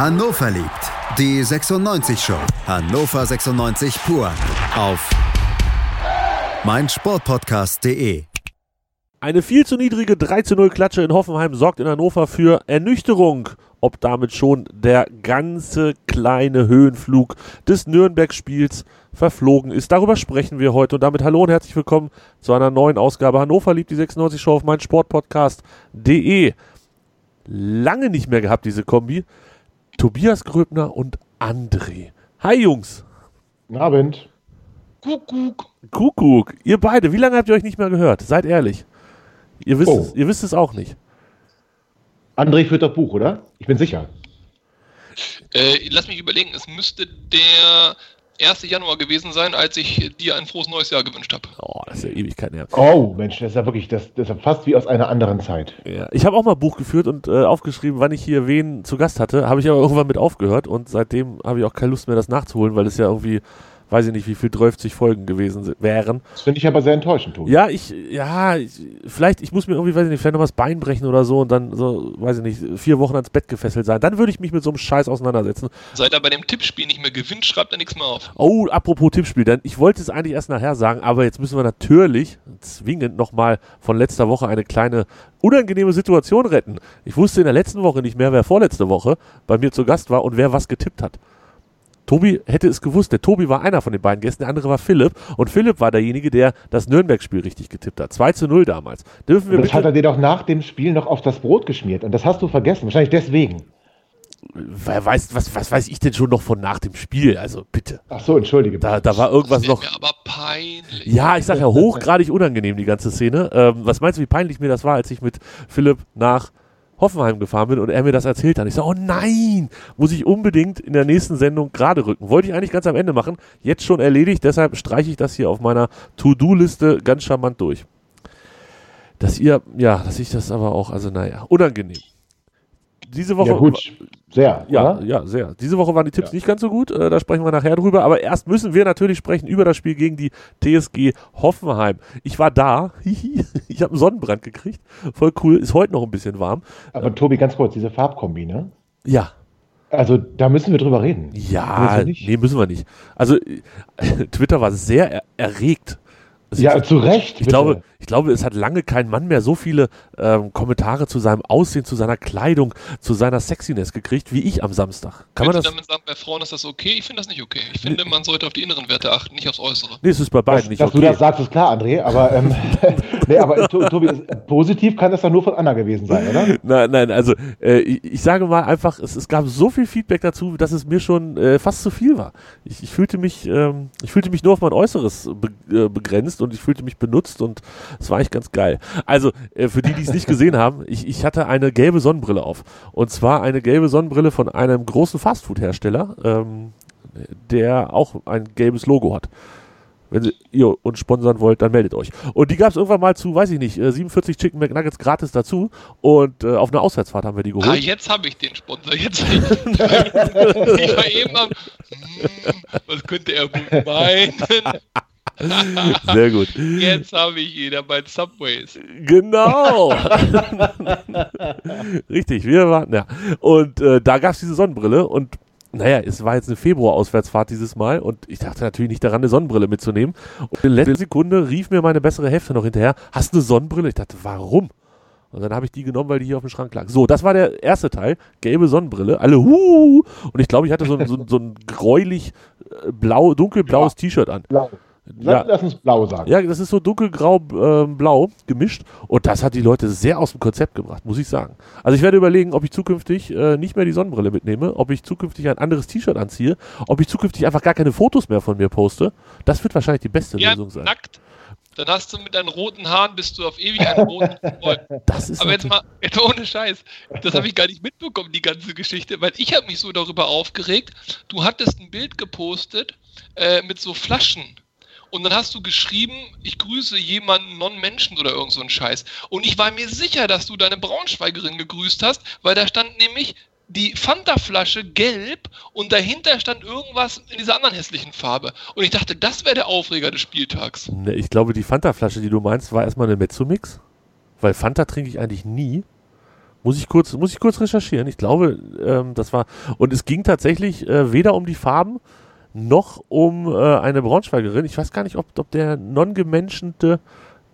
Hannover liebt. Die 96 Show. Hannover 96 pur. Auf meinsportpodcast.de. Eine viel zu niedrige 3 zu 0 Klatsche in Hoffenheim sorgt in Hannover für Ernüchterung. Ob damit schon der ganze kleine Höhenflug des Nürnberg-Spiels verflogen ist. Darüber sprechen wir heute. Und damit hallo und herzlich willkommen zu einer neuen Ausgabe Hannover liebt die 96 Show auf meinsportpodcast.de. Lange nicht mehr gehabt, diese Kombi. Tobias Gröbner und André. Hi Jungs. Guten Abend. Kuckuck. Kuckuck. Ihr beide, wie lange habt ihr euch nicht mehr gehört? Seid ehrlich. Ihr wisst, Oh. es, ihr wisst es auch nicht. André führt das Buch, oder? Ich bin sicher. Äh, lass mich überlegen, es müsste der 1. Januar gewesen sein, als ich dir ein frohes neues Jahr gewünscht habe. Oh, das ist ja Ewigkeit her. Oh, Mensch, das ist ja wirklich, das, das ist ja fast wie aus einer anderen Zeit. Ja. Ich habe auch mal Buch geführt und äh, aufgeschrieben, wann ich hier wen zu Gast hatte. Habe ich aber irgendwann mit aufgehört und seitdem habe ich auch keine Lust mehr, das nachzuholen, weil es ja irgendwie, weiß ich nicht, wie viel 30 Folgen gewesen wären. Das finde ich aber sehr enttäuschend, Tobi. Ja, ich, ja, ich, vielleicht, ich muss mir irgendwie, weiß ich nicht, vielleicht noch mal das Bein brechen oder so und dann so, weiß ich nicht, vier Wochen ans Bett gefesselt sein. Dann würde ich mich mit so einem Scheiß auseinandersetzen. Seit er bei dem Tippspiel nicht mehr gewinnt, schreibt er nichts mehr auf. Oh, apropos Tippspiel, denn ich wollte es eigentlich erst nachher sagen, aber jetzt müssen wir natürlich zwingend nochmal von letzter Woche eine kleine unangenehme Situation retten. Ich wusste in der letzten Woche nicht mehr, wer vorletzte Woche bei mir zu Gast war und wer was getippt hat. Tobi hätte es gewusst. Der Tobi war einer von den beiden Gästen, der andere war Philipp. Und Philipp war derjenige, der das Nürnberg-Spiel richtig getippt hat. 2 zu 0 damals. Dürfen wir das hat er dir doch nach dem Spiel noch auf das Brot geschmiert. Und das hast du vergessen. Wahrscheinlich deswegen. wer weiß, was, was weiß ich denn schon noch von nach dem Spiel? Also bitte. Ach so, entschuldige. Da, da war irgendwas noch. mir aber peinlich. Ja, ich sage ja hochgradig unangenehm, die ganze Szene. Ähm, was meinst du, wie peinlich mir das war, als ich mit Philipp nach Hoffenheim gefahren bin und er mir das erzählt hat? Ich sage, oh nein, muss ich unbedingt in der nächsten Sendung gerade rücken. Wollte ich eigentlich ganz am Ende machen, jetzt schon erledigt, deshalb streiche ich das hier auf meiner To-Do-Liste ganz charmant durch. Dass ihr, ja, dass ich das aber auch, also naja, unangenehm. Diese Woche. ja, gut. Sehr. Ja, oder? ja, sehr. Diese Woche waren die Tipps Ja. nicht ganz so gut. Äh, da sprechen wir nachher drüber. Aber erst müssen wir natürlich sprechen über das Spiel gegen die TSG Hoffenheim. Ich war da. ich habe einen Sonnenbrand gekriegt. Voll cool. Ist heute noch ein bisschen warm. Aber Tobi, ganz kurz, diese Farbkombi, ne? Ja. Also, da müssen wir drüber reden. Ja, Müssen nee, müssen wir nicht. Also, Twitter war sehr er erregt. Also Ja, ich, zu Recht. ich bitte. glaube, ich glaube, es hat lange kein Mann mehr so viele ähm, Kommentare zu seinem Aussehen, zu seiner Kleidung, zu seiner Sexiness gekriegt wie ich am Samstag. Kann man das? damit sagen, bei Frauen ist das okay? Ich finde das nicht okay. Ich finde, man sollte auf die inneren Werte achten, nicht aufs Äußere. Nee, es ist bei dass, beiden nicht dass okay. du das sagst, ist klar, André. Aber, ähm, nee, aber To- Tobi, positiv kann das doch nur von Anna gewesen sein, oder? Nein, nein, also äh, ich, ich sage mal einfach, es, es gab so viel Feedback dazu, dass es mir schon äh, fast zu viel war. Ich, ich fühlte mich, ähm, ich fühlte mich nur auf mein Äußeres be äh, begrenzt und ich fühlte mich benutzt und es war eigentlich ganz geil. Also äh, für die, die es nicht gesehen haben, ich, ich hatte eine gelbe Sonnenbrille auf und zwar eine gelbe Sonnenbrille von einem großen Fastfood-Hersteller, ähm, der auch ein gelbes Logo hat. Wenn Sie- ihr uns sponsern wollt, dann meldet euch. Und die gab es irgendwann mal zu, weiß ich nicht, äh, 47 Chicken McNuggets gratis dazu. Und äh, auf einer Auswärtsfahrt haben wir die Ah, geholt. jetzt habe ich den Sponsor. Jetzt ich war eben am. Hm, was könnte er meinen? Sehr gut. Jetzt habe ich ihn bei Subways. Genau. Richtig, wir waren, ja. Und äh, da gab es diese Sonnenbrille und naja, es war jetzt eine Februar-Auswärtsfahrt dieses Mal und ich dachte natürlich nicht daran, eine Sonnenbrille mitzunehmen. Und in letzter Sekunde rief mir meine bessere Hälfte noch hinterher, hast du eine Sonnenbrille? Ich dachte, warum? Und dann habe ich die genommen, weil die hier auf dem Schrank lag. So, das war der erste Teil. Gelbe Sonnenbrille. Alle huhu. Und ich glaube, ich hatte so, ein- so, so ein gräulich äh, blau, dunkelblaues T-Shirt an. Blau. Ja. Lass uns blau sagen. Ja, das ist so dunkelgrau-blau gemischt und das hat die Leute sehr aus dem Konzept gebracht, muss ich sagen. Also ich werde überlegen, ob ich zukünftig äh, nicht mehr die Sonnenbrille mitnehme, ob ich zukünftig ein anderes T-Shirt anziehe, ob ich zukünftig einfach gar keine Fotos mehr von mir poste. Das wird wahrscheinlich die beste Ja, Lösung sein. nackt. Dann hast du mit deinen roten Haaren bist du auf ewig einen roten Freund. Das ist Aber jetzt mal, jetzt mal ohne Scheiß. Das habe ich gar nicht mitbekommen, die ganze Geschichte, weil ich habe mich so darüber aufgeregt. Du hattest ein Bild gepostet äh, mit so Flaschen. Und dann hast du geschrieben, ich grüße jemanden Non-Menschen oder irgend so ein Scheiß. Und ich war mir sicher, dass du deine Braunschweigerin gegrüßt hast, weil da stand nämlich die Fanta-Flasche gelb und dahinter stand irgendwas in dieser anderen hässlichen Farbe. Und ich dachte, das wäre der Aufreger des Spieltags. Ne, ich glaube, die Fanta-Flasche, die du meinst, war erstmal eine Mezzomix, weil Fanta trinke ich eigentlich nie. Muss ich kurz, muss ich kurz recherchieren. Ich glaube, ähm, das war. Und es ging tatsächlich äh, weder um die Farben noch um äh, eine Braunschweigerin. Ich weiß gar nicht, ob, ob der non-gemenschente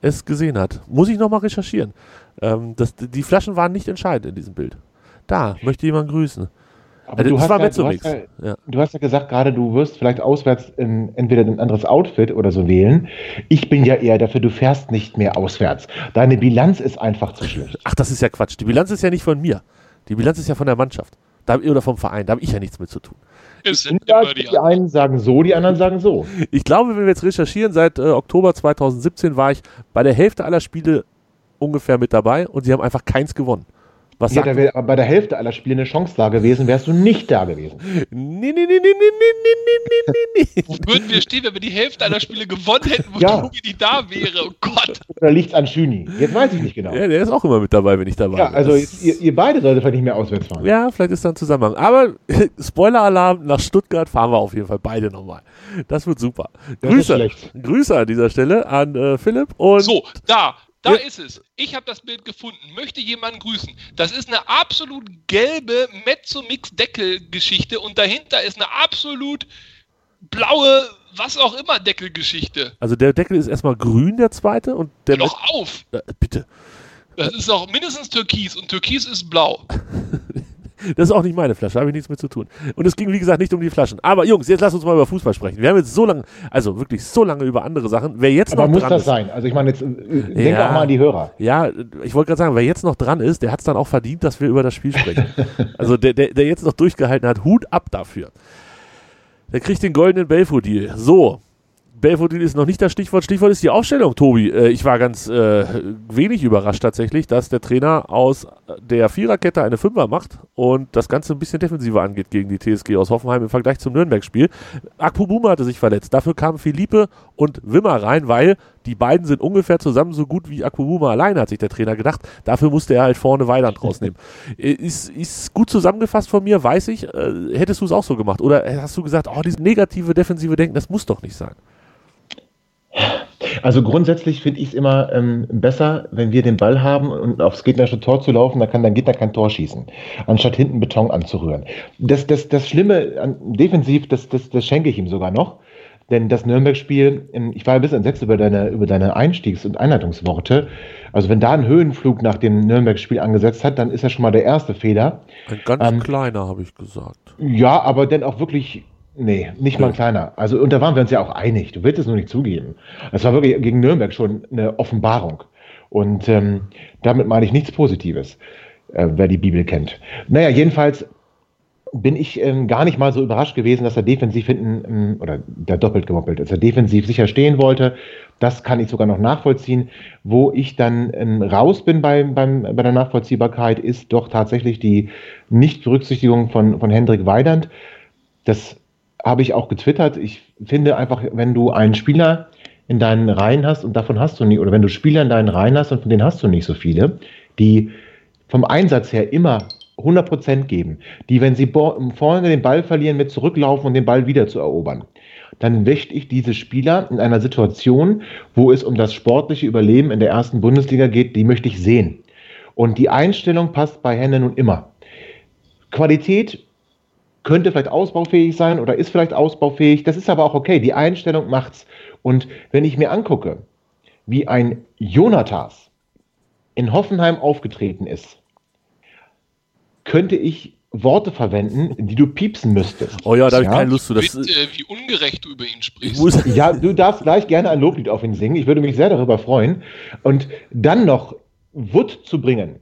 es gesehen hat. Muss ich nochmal recherchieren. Ähm, das, die Flaschen waren nicht entscheidend in diesem Bild. Da, möchte jemand grüßen. Aber Also, du, das hast war ja, du, hast ja, Ja. du hast ja gesagt gerade, du wirst vielleicht auswärts in, entweder ein anderes Outfit oder so wählen. Ich bin ja eher dafür, du fährst nicht mehr auswärts. Deine Bilanz ist einfach zu schlecht. Ach, das ist ja Quatsch. Die Bilanz ist ja nicht von mir. Die Bilanz ist ja von der Mannschaft. Da, oder vom Verein. Da habe ich ja nichts mit zu tun. Es sind immer die die einen sagen so, die anderen sagen so. Ich glaube, wenn wir jetzt recherchieren, seit äh, Oktober 2017 war ich bei der Hälfte aller Spiele ungefähr mit dabei und sie haben einfach keins gewonnen. Was Ja, sagt da wäre bei der Hälfte aller Spiele eine Chance da gewesen, wärst du nicht da gewesen. Nee, nee, nee, nee, nee, nee, nee, nee, nee. Wo würden wir stehen, wenn wir die Hälfte aller Spiele gewonnen hätten, wo Ja. Tobi nicht da wäre? Oh Gott. Oder liegt's an Schüni? Jetzt weiß ich nicht genau. Ja, der ist auch immer mit dabei, wenn ich dabei Ja, bin. also Das- ihr, ihr beide solltet vielleicht nicht mehr auswärts fahren. Ja, vielleicht ist da ein Zusammenhang. Aber Spoiler-Alarm, nach Stuttgart fahren wir auf jeden Fall beide nochmal. Das wird super. Das Grüße. Grüße an dieser Stelle an äh, Philipp und So, da. Da Ja. ist es. Ich habe das Bild gefunden. Möchte jemanden grüßen. Das ist eine absolut gelbe Mezzomix-Deckel-Geschichte und dahinter ist eine absolut blaue, was auch immer, Deckelgeschichte. also der Deckel ist erstmal grün, der zweite und der Doch auf. Äh, bitte. Das ist auch mindestens Türkis und Türkis ist blau. Das ist auch nicht meine Flasche, habe ich nichts mit zu tun. Und es ging, wie gesagt, nicht um die Flaschen. Aber Jungs, jetzt lasst uns mal über Fußball sprechen. Wir haben jetzt so lange, also wirklich so lange über andere Sachen. Wer jetzt Aber noch muss dran das ist, sein? Also ich meine, jetzt äh, denk Ja. auch mal an die Hörer. Ja, ich wollte gerade sagen, wer jetzt noch dran ist, der hat es dann auch verdient, dass wir über das Spiel sprechen. also der, der, der jetzt noch durchgehalten hat, Hut ab dafür. Der kriegt den goldenen Belfodil. So, Belfodil ist noch nicht das Stichwort. Stichwort ist die Aufstellung, Tobi. Äh, ich war ganz äh, wenig überrascht tatsächlich, dass der Trainer aus der Viererkette eine Fünfer macht und das Ganze ein bisschen defensiver angeht gegen die TSG aus Hoffenheim im Vergleich zum Nürnberg-Spiel. Akpobuma hatte sich verletzt. Dafür kamen Philippe und Wimmer rein, weil die beiden sind ungefähr zusammen so gut wie Akpobuma alleine, hat sich der Trainer gedacht. Dafür musste er halt vorne Weidand rausnehmen. Äh, ist, ist gut zusammengefasst von mir, weiß ich. Äh, hättest du es auch so gemacht? Oder hast du gesagt, oh, dieses negative defensive Denken, das muss doch nicht sein? Also grundsätzlich finde ich es immer ähm, besser, wenn wir den Ball haben und aufs gegnerische Tor zu laufen, dann kann der Gegner kein Tor schießen, anstatt hinten Beton anzurühren. Das, das, das Schlimme an defensiv, das, das, das schenke ich ihm sogar noch. Denn das Nürnberg-Spiel, ähm, ich war ein bisschen entsetzt über deine, über deine Einstiegs- und Einleitungsworte. Also wenn da ein Höhenflug nach dem Nürnberg-Spiel angesetzt hat, dann ist das schon mal der erste Fehler. Ein ganz Ähm, kleiner, habe ich gesagt. Ja, aber dann auch wirklich, nee, nicht mal ein kleiner. Also, und da waren wir uns ja auch einig. Du willst es nur nicht zugeben. Es war wirklich gegen Nürnberg schon eine Offenbarung. Und ähm, damit meine ich nichts Positives, äh, wer die Bibel kennt. Naja, jedenfalls bin ich ähm, gar nicht mal so überrascht gewesen, dass er defensiv hinten, ähm, oder der doppelt gemoppelt, dass er defensiv sicher stehen wollte. Das kann ich sogar noch nachvollziehen. Wo ich dann ähm, raus bin beim, beim, bei der Nachvollziehbarkeit, ist doch tatsächlich die Nichtberücksichtigung von, von Hendrik Weidand. Das habe ich auch getwittert. Ich finde einfach, wenn du einen Spieler in deinen Reihen hast und davon hast du nie, oder wenn du Spieler in deinen Reihen hast und von denen hast du nicht so viele, die vom Einsatz her immer 100% geben, die, wenn sie vorne den Ball verlieren, mit zurücklaufen und den Ball wieder zu erobern, dann möchte ich diese Spieler in einer Situation, wo es um das sportliche Überleben in der ersten Bundesliga geht, die möchte ich sehen. Und die Einstellung passt bei Henne nun immer. Qualität könnte vielleicht ausbaufähig sein oder ist vielleicht ausbaufähig. Das ist aber auch okay. Die Einstellung macht's. Und wenn ich mir angucke, wie ein Jonathas in Hoffenheim aufgetreten ist, könnte ich Worte verwenden, die du piepsen müsstest. Oh ja, da habe ich Ja? keine Lust zu. Das, Bitte, wie ungerecht du über ihn ich sprichst. Ja, du darfst gleich gerne ein Loblied auf ihn singen. Ich würde mich sehr darüber freuen. Und dann noch Wood zu bringen,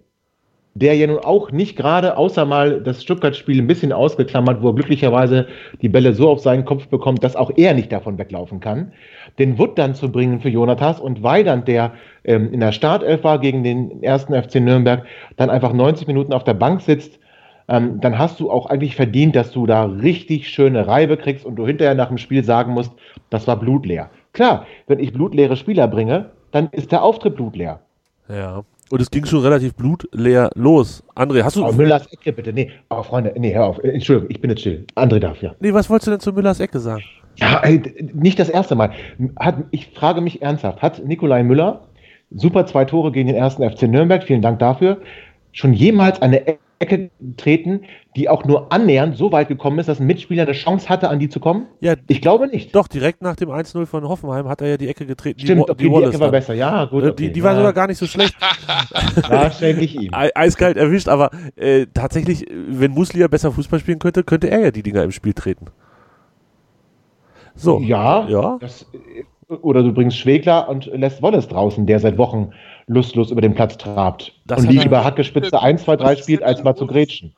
der ja nun auch nicht gerade, außer mal das Stuttgart-Spiel ein bisschen ausgeklammert, wo er glücklicherweise die Bälle so auf seinen Kopf bekommt, dass auch er nicht davon weglaufen kann. Den Wood dann zu bringen für Jonathas und Weidand, der ähm, in der Startelf war gegen den ersten FC Nürnberg, dann einfach 90 Minuten auf der Bank sitzt, ähm, dann hast du auch eigentlich verdient, dass du da richtig schöne Reibe kriegst und du hinterher nach dem Spiel sagen musst, das war blutleer. Klar, wenn ich blutleere Spieler bringe, dann ist der Auftritt blutleer. ja. Und es ging schon relativ blutleer los. André, hast du. Aber Müllers Ecke bitte, nee, aber Freunde, nee, hör auf, Äh, Entschuldigung, ich bin jetzt still. André darf ja. Nee, was wolltest du denn zu Müllers Ecke sagen? Ja, d- nicht das erste Mal. Hat, ich frage mich ernsthaft, hat Nikolai Müller super zwei Tore gegen den ersten FC Nürnberg, vielen Dank dafür, schon jemals eine Ecke getreten, die auch nur annähernd so weit gekommen ist, dass ein Mitspieler eine Chance hatte, an die zu kommen? Ja, Ich glaube nicht. doch, direkt nach dem 1-0 von Hoffenheim hat er ja die Ecke getreten. Stimmt, die, okay, die, Wallace Ecke war dann. besser. Ja, gut. Äh, Okay. Die, die war ja, sogar gar nicht so schlecht. Da schenke ich ihm. Ei- Eiskalt erwischt, aber äh, tatsächlich, äh, wenn Muslia besser Fußball spielen könnte, könnte er ja die Dinger im Spiel treten. So. Ja, Ja. Das, oder du bringst Schwegler und lässt Wallace draußen, der seit Wochen lustlos über den Platz trabt. Das und hat er- lieber Hackespitze 1, 2, 3 spielt, als mal zu grätschen.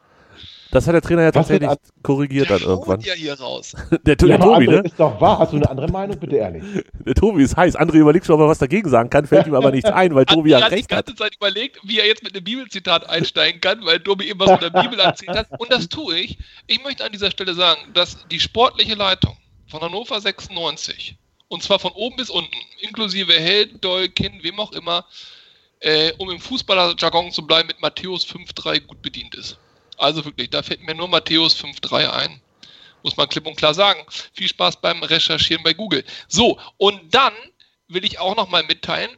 Das hat der Trainer ja tatsächlich wird korrigiert dann irgendwann. ja hier raus. Der, der Ja, Tobi, André, ne? ist doch wahr. Hast du eine andere Meinung? Bitte ehrlich. Der Tobi ist heiß. André überlegt schon, ob er was dagegen sagen kann, fällt ihm aber nichts ein, weil Tobi ja André hat recht die hat. ganze Zeit überlegt, wie er jetzt mit einem Bibelzitat einsteigen kann, weil Tobi eben was mit der Bibel erzählt hat. Und das tue ich. Ich möchte an dieser Stelle sagen, dass die sportliche Leitung von Hannover 96, und zwar von oben bis unten, inklusive Held, Doll, Kind, wem auch immer, äh, um im Fußballerjargon zu bleiben, mit Matthäus 5.3 gut bedient ist. Also wirklich, da fällt mir nur Matthäus 5.3 ein. Muss man klipp und klar sagen. Viel Spaß beim Recherchieren bei Google. So, und dann will ich auch nochmal mitteilen,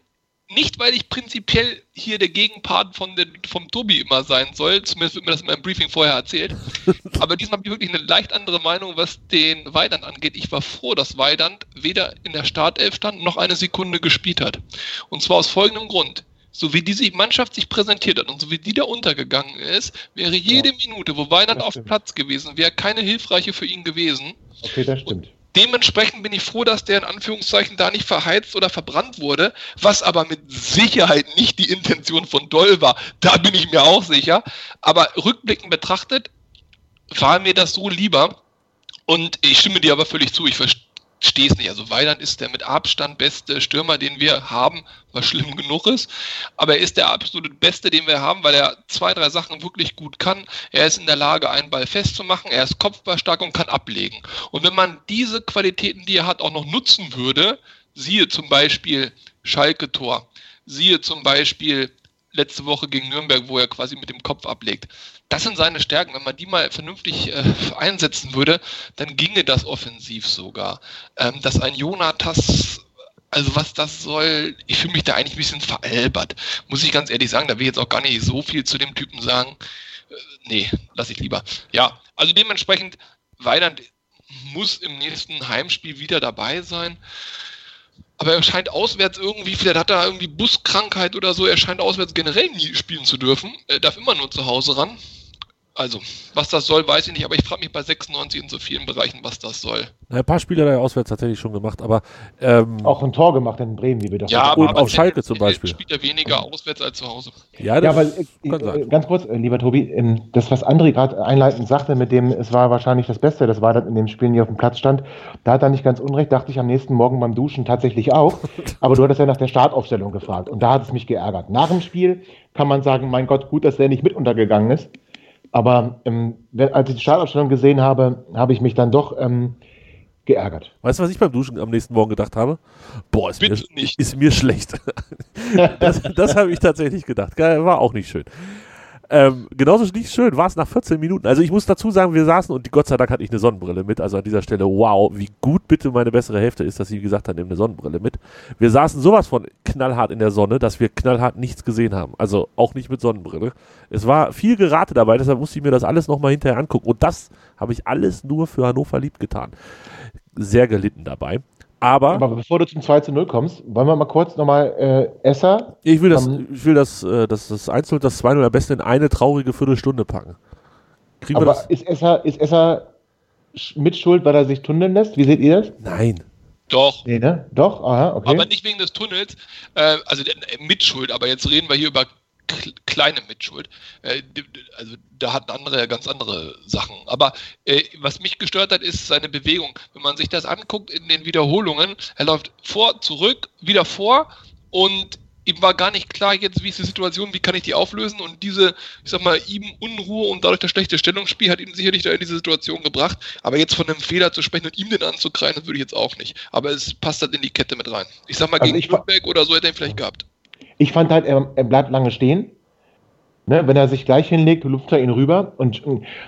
nicht weil ich prinzipiell hier der Gegenpart von den, vom Tobi immer sein soll, zumindest wird mir das in meinem Briefing vorher erzählt, aber diesmal habe ich wirklich eine leicht andere Meinung, was den Weidand angeht. Ich war froh, dass Weidand weder in der Startelf stand, noch eine Sekunde gespielt hat. Und zwar aus folgendem Grund. So wie diese Mannschaft sich präsentiert hat und so wie die da untergegangen ist, wäre jede Minute, wo das auf. Platz gewesen wäre, keine hilfreiche für ihn gewesen. Okay, das stimmt. Dementsprechend bin ich froh, dass der in Anführungszeichen da nicht verheizt oder verbrannt wurde, was aber mit Sicherheit nicht die Intention von Doll war. Da bin ich mir auch sicher. Aber rückblickend betrachtet war mir das so lieber. Und ich stimme dir aber völlig zu, ich verstehe es nicht. Also Weiland ist der mit Abstand beste Stürmer, den wir haben, was schlimm genug ist. Aber er ist der absolut beste, den wir haben, weil er zwei, drei Sachen wirklich gut kann. Er ist in der Lage, einen Ball festzumachen, er ist kopfballstark und kann ablegen. Und wenn man diese Qualitäten, die er hat, auch noch nutzen würde, siehe zum Beispiel Schalke-Tor, siehe zum Beispiel letzte Woche gegen Nürnberg, wo er quasi mit dem Kopf ablegt. Das sind seine Stärken. Wenn man die mal vernünftig äh, einsetzen würde, dann ginge das offensiv sogar. Ähm, dass ein Jonatas, also was das soll, ich fühle mich da eigentlich ein bisschen veralbert. Muss ich ganz ehrlich sagen, da will ich jetzt auch gar nicht so viel zu dem Typen sagen. Äh, nee, lass ich lieber. Ja, also dementsprechend, Weidand muss im nächsten Heimspiel wieder dabei sein. Aber er scheint auswärts irgendwie, vielleicht hat er irgendwie Buskrankheit oder so, er scheint auswärts generell nie spielen zu dürfen. Er darf immer nur zu Hause ran. Also, was das soll, weiß ich nicht, aber ich frage mich bei 96 in so vielen Bereichen, was das soll. Na, Ein paar Spiele hat er ja auswärts tatsächlich schon gemacht, aber ähm, Auch ein Tor gemacht in Bremen, wie wir doch Ja, Und auf Schalke zum Beispiel. spielt er weniger auswärts als zu Hause. ja, Ja, das aber äh, kann äh, sein. ganz kurz, äh, lieber Tobi, ähm, das, was André gerade einleitend sagte, mit dem, es war wahrscheinlich das Beste, das war dann in dem Spiel, nie auf dem Platz stand, da hat er nicht ganz unrecht, dachte ich am nächsten Morgen beim Duschen tatsächlich auch. Aber du hattest ja nach der Startaufstellung gefragt und da hat es mich geärgert. Nach dem Spiel kann man sagen, mein Gott, gut, dass der nicht mit untergegangen ist. Aber ähm, wenn, als ich die Startaufstellung gesehen habe, habe ich mich dann doch ähm, geärgert. Weißt du, was ich beim Duschen am nächsten Morgen gedacht habe? Boah, ist, mir, nicht. ist mir schlecht. das das habe ich tatsächlich gedacht. War auch nicht schön. Ähm, genauso nicht schön war es nach 14 Minuten. Also ich muss dazu sagen, wir saßen und Gott sei Dank hatte ich eine Sonnenbrille mit. Also an dieser Stelle, wow, wie gut bitte meine bessere Hälfte ist, dass sie gesagt hat, nimm eine Sonnenbrille mit. Wir saßen sowas von knallhart in der Sonne, dass wir knallhart nichts gesehen haben. Also auch nicht mit Sonnenbrille. Es war viel Gerate dabei, deshalb musste ich mir das alles nochmal hinterher angucken. Und das habe ich alles nur für Hannover lieb getan. Sehr gelitten dabei. Aber, Aber bevor du zum 2 zu 0 kommst, wollen wir mal kurz nochmal äh, Esser. ich will das, ich will das, äh, das, das 1 und das 2 am besten in eine traurige Viertelstunde packen. Kriegen wir Aber das? ist Esser, ist Esser sch- mit Schuld, weil er sich tunneln lässt? Wie seht ihr das? Nein. Doch. Nee, ne? Doch, aha, okay. Aber nicht wegen des Tunnels, äh, also äh, Mitschuld, aber jetzt reden wir hier über kleine Mitschuld. Äh, also da hatten andere ja ganz andere Sachen. Aber äh, was mich gestört hat, ist seine Bewegung. Wenn man sich das anguckt in den Wiederholungen, er läuft vor, zurück, wieder vor und ihm war gar nicht klar jetzt, wie ist die Situation, wie kann ich die auflösen und diese, ich sag mal, ihm Unruhe und dadurch das schlechte Stellungsspiel hat ihn sicherlich da in diese Situation gebracht. Aber jetzt von einem Fehler zu sprechen und ihm den anzukreien, das würde ich jetzt auch nicht. Aber es passt halt in die Kette mit rein. Ich sag mal, Also gegen Nürnberg oder so hätte er ihn vielleicht gehabt. Ich fand halt, er, er bleibt lange stehen. Ne, wenn er sich gleich hinlegt, lupft er ihn rüber. Und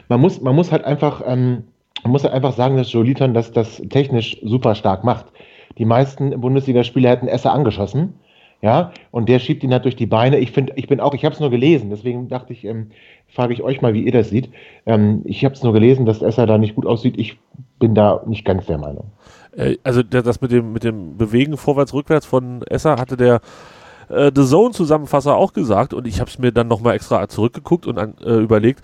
man muss, man muss halt einfach, ähm, man muss halt einfach sagen, dass Joe Liton das, das technisch super stark macht. Die meisten Bundesligaspieler hätten Esser angeschossen. Ja, und der schiebt ihn halt durch die Beine. Ich finde, ich bin auch, ich habe es nur gelesen, deswegen dachte ich, ähm, frage ich euch mal, wie ihr das seht. Ähm, ich habe es nur gelesen, dass Esser da nicht gut aussieht. Ich bin da nicht ganz der Meinung. Äh, also das mit dem, mit dem Bewegen vorwärts, rückwärts von Esser hatte der äh, The Zone-Zusammenfasser auch gesagt und ich habe es mir dann nochmal extra zurückgeguckt und an, äh, überlegt,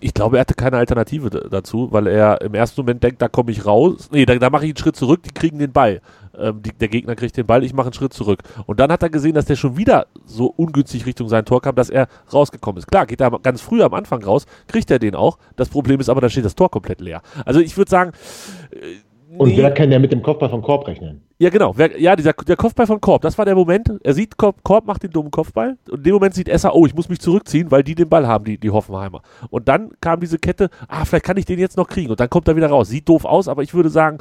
ich glaube, er hatte keine Alternative dazu, weil er im ersten Moment denkt, da komme ich raus. Nee, da, da mache ich einen Schritt zurück, die kriegen den Ball. Ähm, die, der Gegner kriegt den Ball, ich mache einen Schritt zurück. Und dann hat er gesehen, dass der schon wieder so ungünstig Richtung sein Tor kam, dass er rausgekommen ist. Klar, geht er ganz früh am Anfang raus, kriegt er den auch. Das Problem ist aber, da steht das Tor komplett leer. Also ich würde sagen, äh, und wer kann ja mit dem Kopfball von Korb rechnen? Ja, genau. Wer, ja, dieser, der Kopfball von Korb, das war der Moment. Er sieht, Korb, Korb macht den dummen Kopfball. Und in dem Moment sieht Esser, oh, ich muss mich zurückziehen, weil die den Ball haben, die, die Hoffenheimer. Und dann kam diese Kette, ah, vielleicht kann ich den jetzt noch kriegen. Und dann kommt er wieder raus. Sieht doof aus, aber ich würde sagen,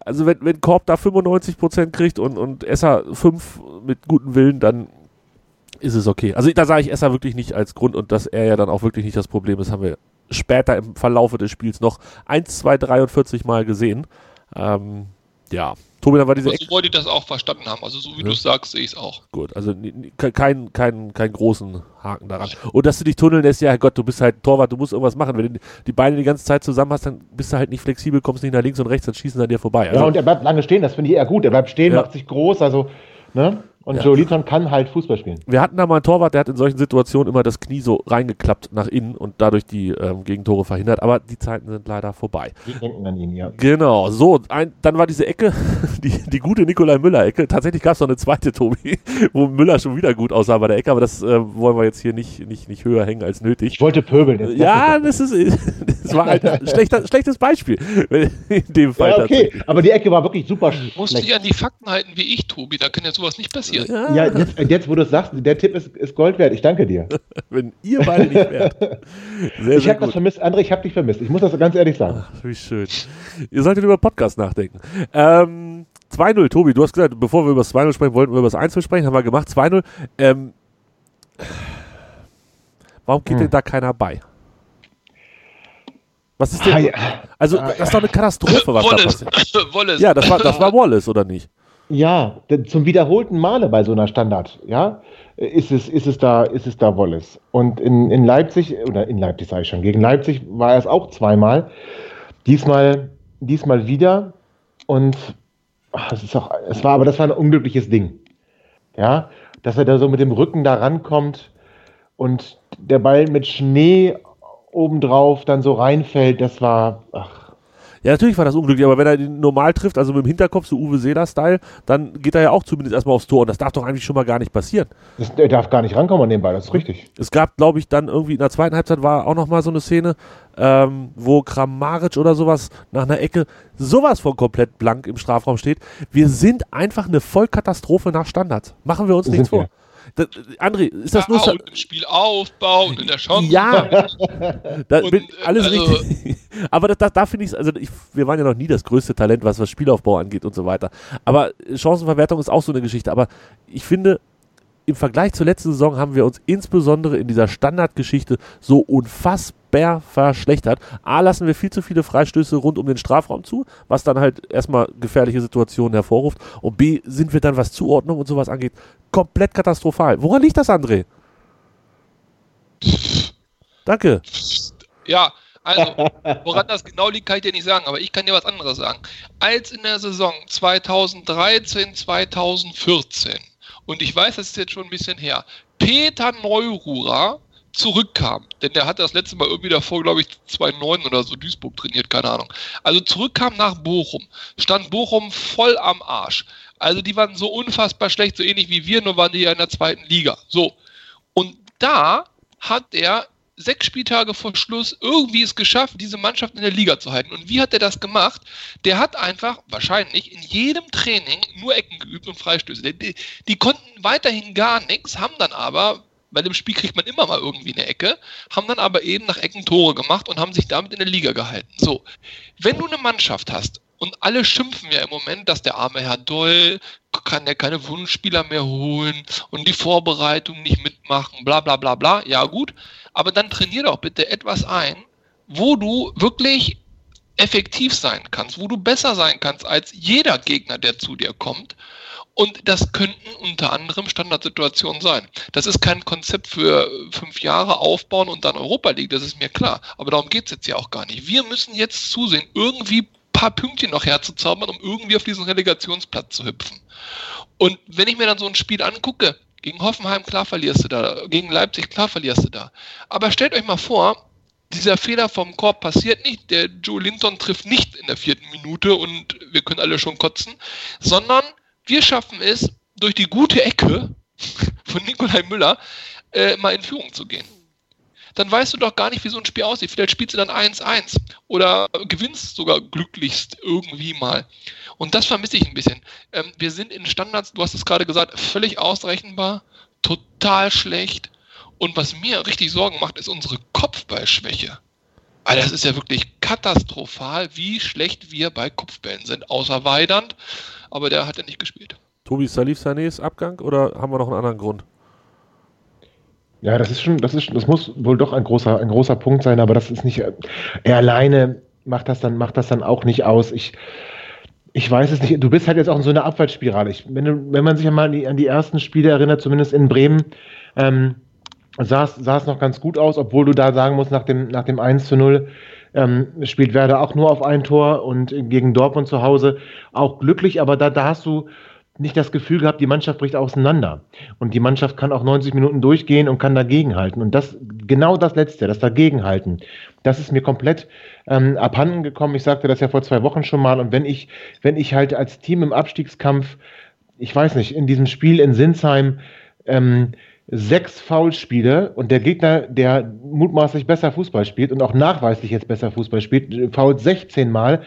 also wenn, wenn Korb da 95% kriegt und, und Esser 5 mit gutem Willen, dann ist es okay. Also da sage ich Esser wirklich nicht als Grund und dass er ja dann auch wirklich nicht das Problem ist, haben wir später im Verlaufe des Spiels noch 1, 2, 43 Mal gesehen. Ähm, ja, Tobi, dann war diese also, So wollte ich das auch verstanden haben. Also so wie ja. du es sagst, sehe ich es auch. Gut, also keinen kein, kein großen Haken daran. Und dass du dich tunneln lässt, ja Gott, du bist halt Torwart, du musst irgendwas machen. Wenn du die Beine die ganze Zeit zusammen hast, dann bist du halt nicht flexibel, kommst nicht nach links und rechts, dann schießen an dir vorbei. Also, ja, und er bleibt lange stehen, das finde ich eher gut. Er bleibt stehen, ja. macht sich groß, also, ne? Und ja. Joe Liton kann halt Fußball spielen. Wir hatten da mal einen Torwart, der hat in solchen Situationen immer das Knie so reingeklappt nach innen und dadurch die ähm, Gegentore verhindert. Aber die Zeiten sind leider vorbei. Wir denken an ihn, ja. Genau. So, ein, dann war diese Ecke, die, die gute Nikolai Müller-Ecke. Tatsächlich gab es noch eine zweite, Tobi, wo Müller schon wieder gut aussah bei der Ecke. Aber das äh, wollen wir jetzt hier nicht, nicht, nicht höher hängen als nötig. Ich wollte pöbeln. ja, das, ist, das war halt ein schlechter, schlechtes Beispiel. In dem Fall. Ja, okay. Aber die Ecke war wirklich super schlecht. Musst du dich an die Fakten halten wie ich, Tobi. Da kann ja sowas nicht passieren. Ja, ja jetzt jetzt, wo du es sagst, der Tipp ist, ist Gold wert. Ich danke dir. Wenn ihr beide nicht wärt. Sehr, ich habe das vermisst, André, ich habe dich vermisst. Ich muss das ganz ehrlich sagen. Ach, wie schön. Ihr solltet über Podcast nachdenken. Ähm, 2-0, Tobi, du hast gesagt, bevor wir über das 2-0 sprechen, wollten wir über das 1-0 sprechen, haben wir gemacht. 2-0. Ähm, warum geht hm. denn da keiner bei? Was ist denn? Also, das ist doch eine Katastrophe, was Wallace. da passiert. Wallace. Ja, das war, das war Wallace, oder nicht? Ja, zum wiederholten Male bei so einer Standard, ja, ist es, ist es da, ist es da Wallace. Und in, in Leipzig, oder in Leipzig sage ich schon, gegen Leipzig war er es auch zweimal. Diesmal, diesmal wieder. Und ach, es ist auch, es war, aber das war ein unglückliches Ding. Ja, dass er da so mit dem Rücken da rankommt und der Ball mit Schnee obendrauf dann so reinfällt, das war, ach, ja, natürlich war das unglücklich, aber wenn er den normal trifft, also mit dem Hinterkopf, so Uwe Seeler-Style, dann geht er ja auch zumindest erstmal aufs Tor und das darf doch eigentlich schon mal gar nicht passieren. Das, er darf gar nicht rankommen an den Ball, das ist richtig. Es gab, glaube ich, dann irgendwie in der zweiten Halbzeit war auch nochmal so eine Szene, ähm, wo Kramaric oder sowas nach einer Ecke sowas von komplett blank im Strafraum steht. Wir sind einfach eine Vollkatastrophe nach Standards. Machen wir uns nichts vor. Wir. Das, André, ist das ja, nur. Und im Spiel Aufbau und in der Chance. Ja, da, und, bin, alles also, richtig. Aber das, das, da finde ich, also ich, wir waren ja noch nie das größte Talent, was, was Spielaufbau angeht und so weiter. Aber Chancenverwertung ist auch so eine Geschichte. Aber ich finde, im Vergleich zur letzten Saison haben wir uns insbesondere in dieser Standardgeschichte so unfassbar verschlechtert. A, lassen wir viel zu viele Freistöße rund um den Strafraum zu, was dann halt erstmal gefährliche Situationen hervorruft. Und B, sind wir dann, was Zuordnung und sowas angeht, komplett katastrophal. Woran liegt das, André? Danke. Ja, also, woran das genau liegt, kann ich dir nicht sagen, aber ich kann dir was anderes sagen. Als in der Saison 2013, 2014 und ich weiß, das ist jetzt schon ein bisschen her, Peter Neururer zurückkam, denn der hat das letzte Mal irgendwie davor, glaube ich, 2009 oder so Duisburg trainiert, keine Ahnung. Also zurückkam nach Bochum, stand Bochum voll am Arsch. Also die waren so unfassbar schlecht, so ähnlich wie wir, nur waren die ja in der zweiten Liga. So. Und da hat er sechs Spieltage vor Schluss irgendwie es geschafft, diese Mannschaft in der Liga zu halten. Und wie hat er das gemacht? Der hat einfach wahrscheinlich in jedem Training nur Ecken geübt und Freistöße. Die, die konnten weiterhin gar nichts, haben dann aber bei dem Spiel kriegt man immer mal irgendwie eine Ecke, haben dann aber eben nach Ecken Tore gemacht und haben sich damit in der Liga gehalten. So, wenn du eine Mannschaft hast und alle schimpfen ja im Moment, dass der arme Herr Doll kann ja keine Wunschspieler mehr holen und die Vorbereitung nicht mitmachen, bla bla bla bla. Ja gut, aber dann trainier doch bitte etwas ein, wo du wirklich effektiv sein kannst, wo du besser sein kannst als jeder Gegner, der zu dir kommt. Und das könnten unter anderem Standardsituationen sein. Das ist kein Konzept für fünf Jahre aufbauen und dann Europa League, das ist mir klar. Aber darum geht es jetzt ja auch gar nicht. Wir müssen jetzt zusehen, irgendwie ein paar Pünktchen noch herzuzaubern, um irgendwie auf diesen Relegationsplatz zu hüpfen. Und wenn ich mir dann so ein Spiel angucke, gegen Hoffenheim klar verlierst du da, gegen Leipzig klar verlierst du da. Aber stellt euch mal vor, dieser Fehler vom Korb passiert nicht, der Joe Linton trifft nicht in der vierten Minute und wir können alle schon kotzen, sondern wir schaffen es, durch die gute Ecke von Nikolai Müller äh, mal in Führung zu gehen. Dann weißt du doch gar nicht, wie so ein Spiel aussieht. Vielleicht spielst du dann 1-1 oder gewinnst sogar glücklichst irgendwie mal. Und das vermisse ich ein bisschen. Ähm, wir sind in Standards, du hast es gerade gesagt, völlig ausrechenbar, total schlecht. Und was mir richtig Sorgen macht, ist unsere Kopfballschwäche. Also das ist ja wirklich katastrophal, wie schlecht wir bei Kopfbällen sind, außer Weidand aber der hat ja nicht gespielt. Tobi, Salif Sanés Abgang oder haben wir noch einen anderen Grund? Ja, das ist schon, das ist, das muss wohl doch ein großer, ein großer Punkt sein, aber das ist nicht, er alleine macht das dann, macht das dann auch nicht aus. Ich, ich weiß es nicht. Du bist halt jetzt auch in so einer Abwärtsspirale. Ich, wenn, wenn man sich einmal an die, an die ersten Spiele erinnert, zumindest in Bremen, ähm, sah es noch ganz gut aus, obwohl du da sagen musst, nach dem, nach dem 1 zu 0, ähm, spielt Werder auch nur auf ein Tor und gegen Dortmund zu Hause auch glücklich, aber da, da hast du nicht das Gefühl gehabt, die Mannschaft bricht auseinander. Und die Mannschaft kann auch 90 Minuten durchgehen und kann dagegenhalten. Und das, genau das Letzte, das Dagegenhalten, das ist mir komplett ähm, abhanden gekommen. Ich sagte das ja vor zwei Wochen schon mal. Und wenn ich, wenn ich halt als Team im Abstiegskampf, ich weiß nicht, in diesem Spiel in Sinsheim, ähm, sechs Foulspiele und der Gegner, der mutmaßlich besser Fußball spielt und auch nachweislich jetzt besser Fußball spielt, fault 16 Mal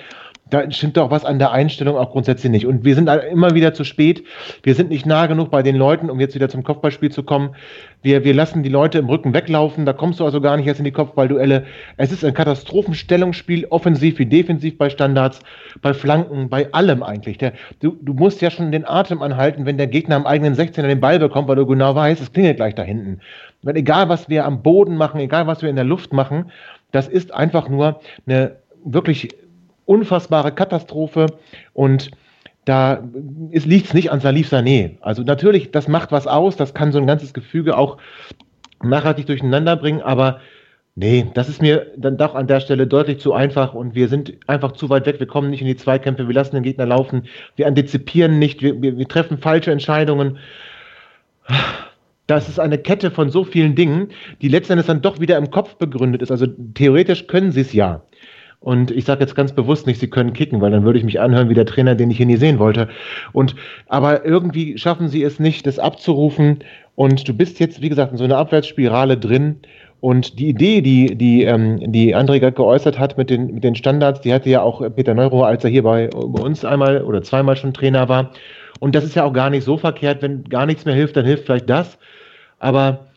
da stimmt doch was an der Einstellung auch grundsätzlich nicht. Und wir sind immer wieder zu spät. Wir sind nicht nah genug bei den Leuten, um jetzt wieder zum Kopfballspiel zu kommen. Wir, wir lassen die Leute im Rücken weglaufen. Da kommst du also gar nicht jetzt in die Kopfballduelle. Es ist ein Katastrophenstellungsspiel, offensiv wie defensiv bei Standards, bei Flanken, bei allem eigentlich. Der, du, du musst ja schon den Atem anhalten, wenn der Gegner am eigenen 16er den Ball bekommt, weil du genau weißt, es klingelt gleich da hinten. Weil egal, was wir am Boden machen, egal, was wir in der Luft machen, das ist einfach nur eine wirklich unfassbare Katastrophe und da liegt es nicht an Salif Sané. Also natürlich, das macht was aus, das kann so ein ganzes Gefüge auch nachhaltig durcheinander bringen, aber nee, das ist mir dann doch an der Stelle deutlich zu einfach und wir sind einfach zu weit weg, wir kommen nicht in die Zweikämpfe, wir lassen den Gegner laufen, wir antizipieren nicht, wir, wir, wir treffen falsche Entscheidungen. Das ist eine Kette von so vielen Dingen, die letztendlich dann doch wieder im Kopf begründet ist. Also theoretisch können sie es ja. Und ich sage jetzt ganz bewusst nicht, sie können kicken, weil dann würde ich mich anhören wie der Trainer, den ich hier nie sehen wollte. Und aber irgendwie schaffen sie es nicht, das abzurufen. Und du bist jetzt, wie gesagt, in so einer Abwärtsspirale drin. Und die Idee, die, die, ähm, die André gerade geäußert hat mit den, mit den Standards, die hatte ja auch Peter Neuro, als er hier bei, bei uns einmal oder zweimal schon Trainer war. Und das ist ja auch gar nicht so verkehrt, wenn gar nichts mehr hilft, dann hilft vielleicht das. Aber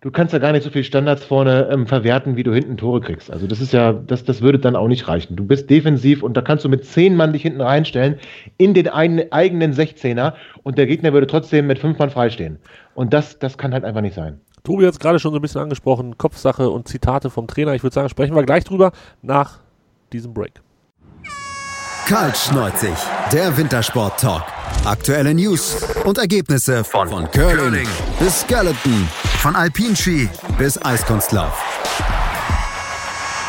du kannst ja gar nicht so viele Standards vorne ähm, verwerten, wie du hinten Tore kriegst. Also das ist ja, das, das würde dann auch nicht reichen. Du bist defensiv und da kannst du mit zehn Mann dich hinten reinstellen in den ein, eigenen 16er und der Gegner würde trotzdem mit fünf Mann freistehen. Und das, das kann halt einfach nicht sein. Tobi hat es gerade schon so ein bisschen angesprochen, Kopfsache und Zitate vom Trainer. Ich würde sagen, sprechen wir gleich drüber nach diesem Break. Kaltschneuzig, der Wintersport-Talk. Aktuelle News und Ergebnisse von, von Curling, Curling bis Skeleton, von Alpinski bis Eiskunstlauf.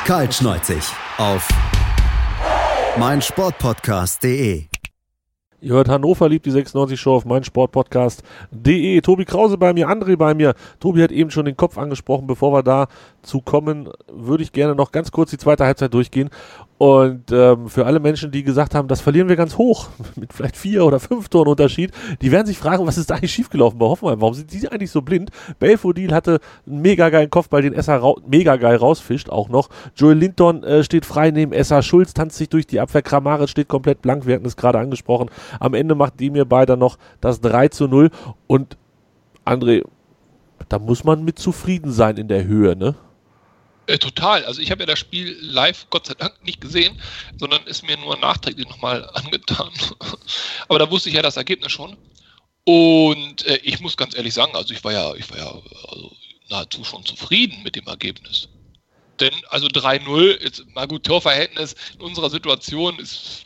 Kaltschneuzig auf meinsportpodcast.de. Ihr hört Hannover liebt die 96 Show auf meinsportpodcast.de. Tobi Krause bei mir, André bei mir. Tobi hat eben schon den Kopf angesprochen. Bevor wir da zu kommen, würde ich gerne noch ganz kurz die zweite Halbzeit durchgehen. Und ähm, für alle Menschen, die gesagt haben, das verlieren wir ganz hoch, mit vielleicht vier oder fünf Toren Unterschied, die werden sich fragen, was ist da eigentlich schiefgelaufen bei Hoffenheim? Warum sind die eigentlich so blind? Belfodil hatte einen mega geilen Kopfball, den Esser mega geil rausfischt auch noch. Joel Linton äh, steht frei neben Esser. Schulz tanzt sich durch die Abwehr. Kramaric steht komplett blank. Wir hatten es gerade angesprochen. Am Ende macht die mir beide noch das 3 zu 0. Und André, da muss man mit zufrieden sein in der Höhe, ne? Äh, total. Also ich habe ja das Spiel live Gott sei Dank nicht gesehen, sondern ist mir nur nachträglich nochmal angetan. Aber da wusste ich ja das Ergebnis schon. Und äh, ich muss ganz ehrlich sagen, also ich war ja, ich war ja also nahezu schon zufrieden mit dem Ergebnis. denn also 3-0, na gut, Torverhältnis in unserer Situation ist,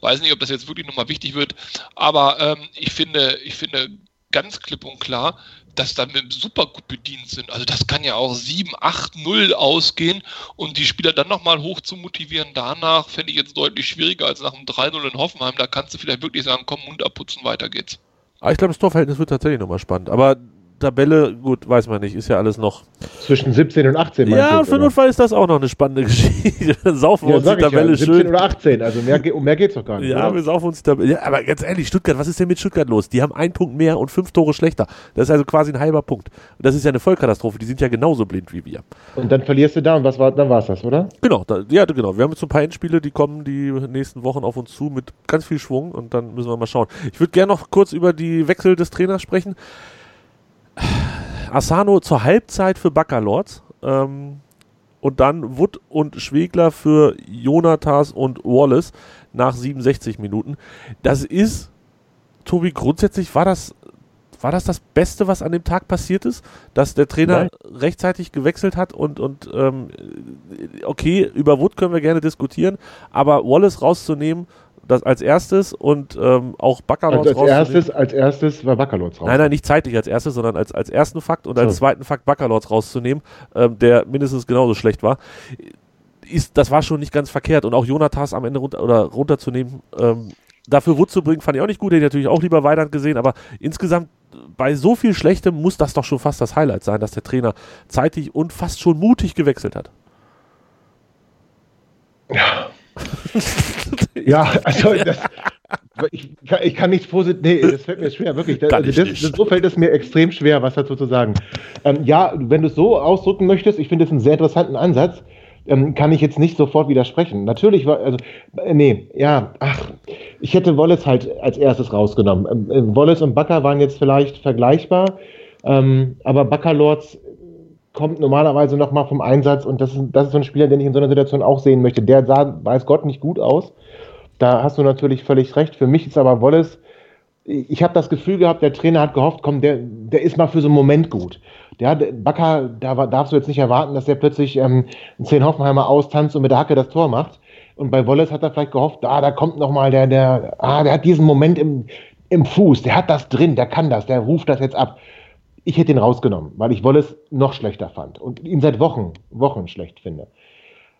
weiß nicht, ob das jetzt wirklich nochmal wichtig wird, aber ähm, ich finde, ich finde ganz klipp und klar, dass da super gut bedient sind. Also das kann ja auch 7, 8, 0 ausgehen und die Spieler dann nochmal hoch zu motivieren danach, fände ich jetzt deutlich schwieriger als nach einem 3-0 in Hoffenheim. Da kannst du vielleicht wirklich sagen, komm, Mund abputzen, weiter geht's. Aber ah, ich glaube, das Torverhältnis wird tatsächlich nochmal spannend. Aber Tabelle, gut, weiß man nicht, ist ja alles noch. Zwischen 17 und 18. Ja, für Notfall ist das auch noch eine spannende Geschichte. Dann saufen wir uns die Tabelle ja, 17 schön. oder 18, also mehr, um mehr geht's doch gar nicht. Ja, oder? wir saufen uns die Tabelle. Ja, aber ganz ehrlich, Stuttgart, was ist denn mit Stuttgart los? Die haben einen Punkt mehr und fünf Tore schlechter. Das ist also quasi ein halber Punkt. Und das ist ja eine Vollkatastrophe. Die sind ja genauso blind wie wir. Und dann verlierst du da und was war, dann war's das, oder? Genau, da, ja, genau. Wir haben jetzt so ein paar Endspiele, die kommen die nächsten Wochen auf uns zu mit ganz viel Schwung und dann müssen wir mal schauen. Ich würde gerne noch kurz über die Wechsel des Trainers sprechen. Asano zur Halbzeit für Baccalords. Ähm, und dann Wood und Schwegler für Jonatas und Wallace nach 67 Minuten. Das ist, Tobi, grundsätzlich war das, war das das Beste, was an dem Tag passiert ist, dass der Trainer Nein. rechtzeitig gewechselt hat und, und ähm, okay, über Wood können wir gerne diskutieren, aber Wallace rauszunehmen das als erstes und ähm, auch Baccalords also als erstes, als erstes war Baccalords raus. Nein, nein, nicht zeitlich als erstes, sondern als, als ersten Fakt und als so. zweiten Fakt Baccalords rauszunehmen, ähm, der mindestens genauso schlecht war. Ist, das war schon nicht ganz verkehrt und auch Jonathas am Ende runter, oder runterzunehmen, ähm, dafür Wood zu bringen, fand ich auch nicht gut. Hätte ich natürlich auch lieber Weidand gesehen, aber insgesamt bei so viel Schlechtem muss das doch schon fast das Highlight sein, dass der Trainer zeitig und fast schon mutig gewechselt hat. Ja. ja, also das, ich, kann, ich kann nichts positiv. Nee, das fällt mir schwer, wirklich. Das, also das, so fällt es mir extrem schwer, was dazu zu sagen. Ähm, ja, wenn du es so ausdrücken möchtest, ich finde es einen sehr interessanten Ansatz, ähm, kann ich jetzt nicht sofort widersprechen. Natürlich war, also, äh, nee, ja, ach, ich hätte Wallace halt als erstes rausgenommen. Ähm, äh, Wallace und Bakker waren jetzt vielleicht vergleichbar, ähm, aber Baccalords kommt normalerweise noch mal vom Einsatz und das ist, das ist so ein Spieler, den ich in so einer Situation auch sehen möchte. Der sah, weiß Gott, nicht gut aus. Da hast du natürlich völlig recht. Für mich ist aber Wallace, ich habe das Gefühl gehabt, der Trainer hat gehofft, komm, der, der ist mal für so einen Moment gut. Der Bakker, da darfst du jetzt nicht erwarten, dass der plötzlich ähm, einen Zehn Hoffenheimer austanzt und mit der Hacke das Tor macht. Und bei Wallace hat er vielleicht gehofft, ah, da kommt noch mal der, der, ah, der hat diesen Moment im, im Fuß, der hat das drin, der kann das, der ruft das jetzt ab. Ich hätte ihn rausgenommen, weil ich Wallace noch schlechter fand und ihn seit Wochen, Wochen schlecht finde.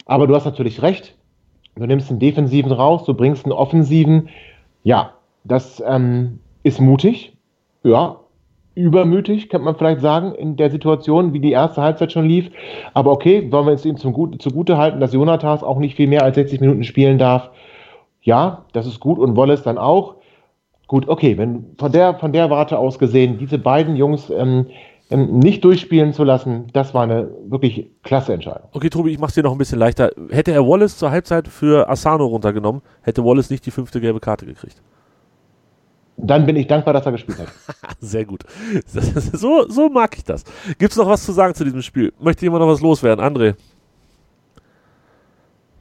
Aber du hast natürlich recht. Du nimmst einen Defensiven raus, du bringst einen Offensiven. Ja, das ähm, ist mutig. Ja, übermütig, könnte man vielleicht sagen, in der Situation, wie die erste Halbzeit schon lief. Aber okay, wollen wir es ihm zum Gut, zugute halten, dass Jonathas auch nicht viel mehr als 60 Minuten spielen darf. Ja, das ist gut und Wallace dann auch. Gut, okay, wenn von der, von der Warte aus gesehen, diese beiden Jungs ähm, ähm, nicht durchspielen zu lassen, das war eine wirklich klasse Entscheidung. Okay, Tobi, ich mach's dir noch ein bisschen leichter. Hätte er Wallace zur Halbzeit für Asano runtergenommen, hätte Wallace nicht die fünfte gelbe Karte gekriegt. Dann bin ich dankbar, dass er gespielt hat. Sehr gut. So, so mag ich das. Gibt's noch was zu sagen zu diesem Spiel? Möchte jemand noch was loswerden? André?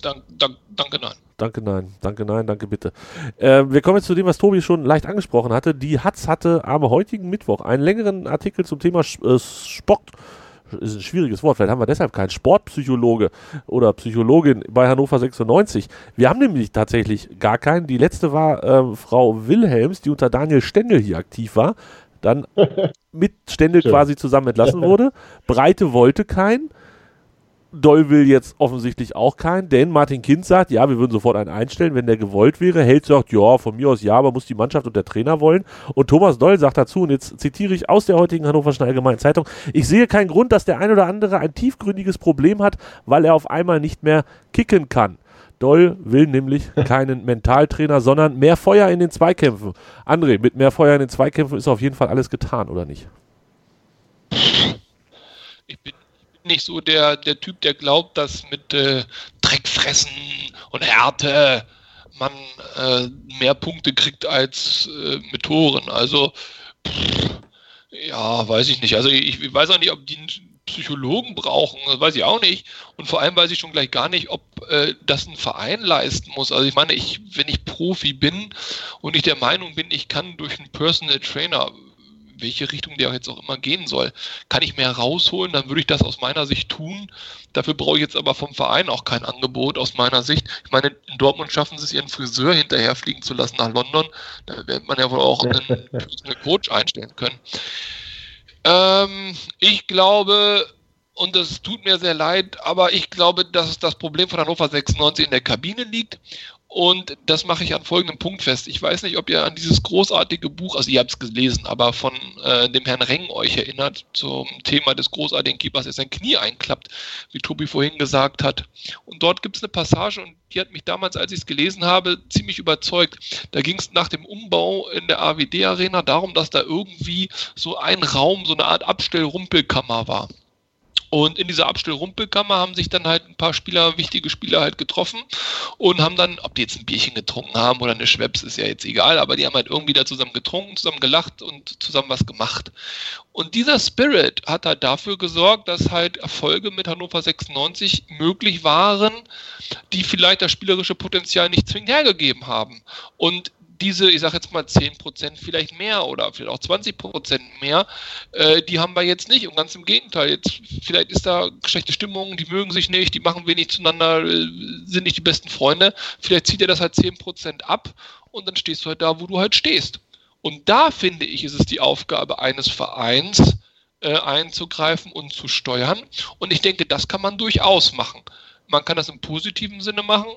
Dank, dank, danke, nein. Danke, nein. Danke, nein. Danke, bitte. Äh, wir kommen jetzt zu dem, was Tobi schon leicht angesprochen hatte. Die Hatz hatte am heutigen Mittwoch einen längeren Artikel zum Thema äh, Sport ist ein schwieriges Wort, vielleicht haben wir deshalb keinen Sportpsychologe oder Psychologin bei Hannover 96. Wir haben nämlich tatsächlich gar keinen. Die letzte war äh, Frau Wilhelms, die unter Daniel Stendel hier aktiv war, dann mit Stendel quasi zusammen entlassen wurde. Breite wollte keinen. Doll will jetzt offensichtlich auch keinen, denn Martin Kind sagt, ja, wir würden sofort einen einstellen, wenn der gewollt wäre. Held sagt, ja, von mir aus ja, aber muss die Mannschaft und der Trainer wollen. Und Thomas Doll sagt dazu, und jetzt zitiere ich aus der heutigen Hannoverschen Allgemeinen Zeitung, ich sehe keinen Grund, dass der ein oder andere ein tiefgründiges Problem hat, weil er auf einmal nicht mehr kicken kann. Doll will nämlich keinen Mentaltrainer, sondern mehr Feuer in den Zweikämpfen. André, mit mehr Feuer in den Zweikämpfen ist auf jeden Fall alles getan, oder nicht? Ich bin nicht so der, der Typ, der glaubt, dass mit äh, Dreckfressen und Härte man äh, mehr Punkte kriegt als äh, mit Toren. Also, pff, ja, weiß ich nicht. Also, ich, ich weiß auch nicht, ob die Psychologen brauchen, das weiß ich auch nicht. Und vor allem weiß ich schon gleich gar nicht, ob äh, das ein Verein leisten muss. Also, ich meine, ich, wenn ich Profi bin und ich der Meinung bin, ich kann durch einen Personal Trainer welche Richtung der jetzt auch immer gehen soll. Kann ich mehr rausholen, dann würde ich das aus meiner Sicht tun. Dafür brauche ich jetzt aber vom Verein auch kein Angebot aus meiner Sicht. Ich meine, in Dortmund schaffen sie es, ihren Friseur hinterherfliegen zu lassen nach London. Da wird man ja wohl auch einen, einen Coach einstellen können. Ähm, ich glaube, und das tut mir sehr leid, aber ich glaube, dass das Problem von Hannover 96 in der Kabine liegt und das mache ich an folgendem Punkt fest. Ich weiß nicht, ob ihr an dieses großartige Buch, also ihr habt es gelesen, aber von äh, dem Herrn Reng euch erinnert zum Thema des großartigen Keepers, der sein Knie einklappt, wie Tobi vorhin gesagt hat. Und dort gibt es eine Passage und die hat mich damals, als ich es gelesen habe, ziemlich überzeugt. Da ging es nach dem Umbau in der AWD-Arena darum, dass da irgendwie so ein Raum, so eine Art Abstellrumpelkammer war. Und in dieser Abstellrumpelkammer haben sich dann halt ein paar Spieler, wichtige Spieler halt getroffen und haben dann, ob die jetzt ein Bierchen getrunken haben oder eine Schweppes, ist ja jetzt egal, aber die haben halt irgendwie da zusammen getrunken, zusammen gelacht und zusammen was gemacht. Und dieser Spirit hat halt dafür gesorgt, dass halt Erfolge mit Hannover 96 möglich waren, die vielleicht das spielerische Potenzial nicht zwingend hergegeben haben. Und diese, ich sage jetzt mal 10% vielleicht mehr oder vielleicht auch 20% mehr, äh, die haben wir jetzt nicht. Und ganz im Gegenteil, jetzt vielleicht ist da schlechte Stimmung, die mögen sich nicht, die machen wenig zueinander, äh, sind nicht die besten Freunde. Vielleicht zieht er das halt 10% ab und dann stehst du halt da, wo du halt stehst. Und da finde ich, ist es die Aufgabe eines Vereins, äh, einzugreifen und zu steuern. Und ich denke, das kann man durchaus machen. Man kann das im positiven Sinne machen,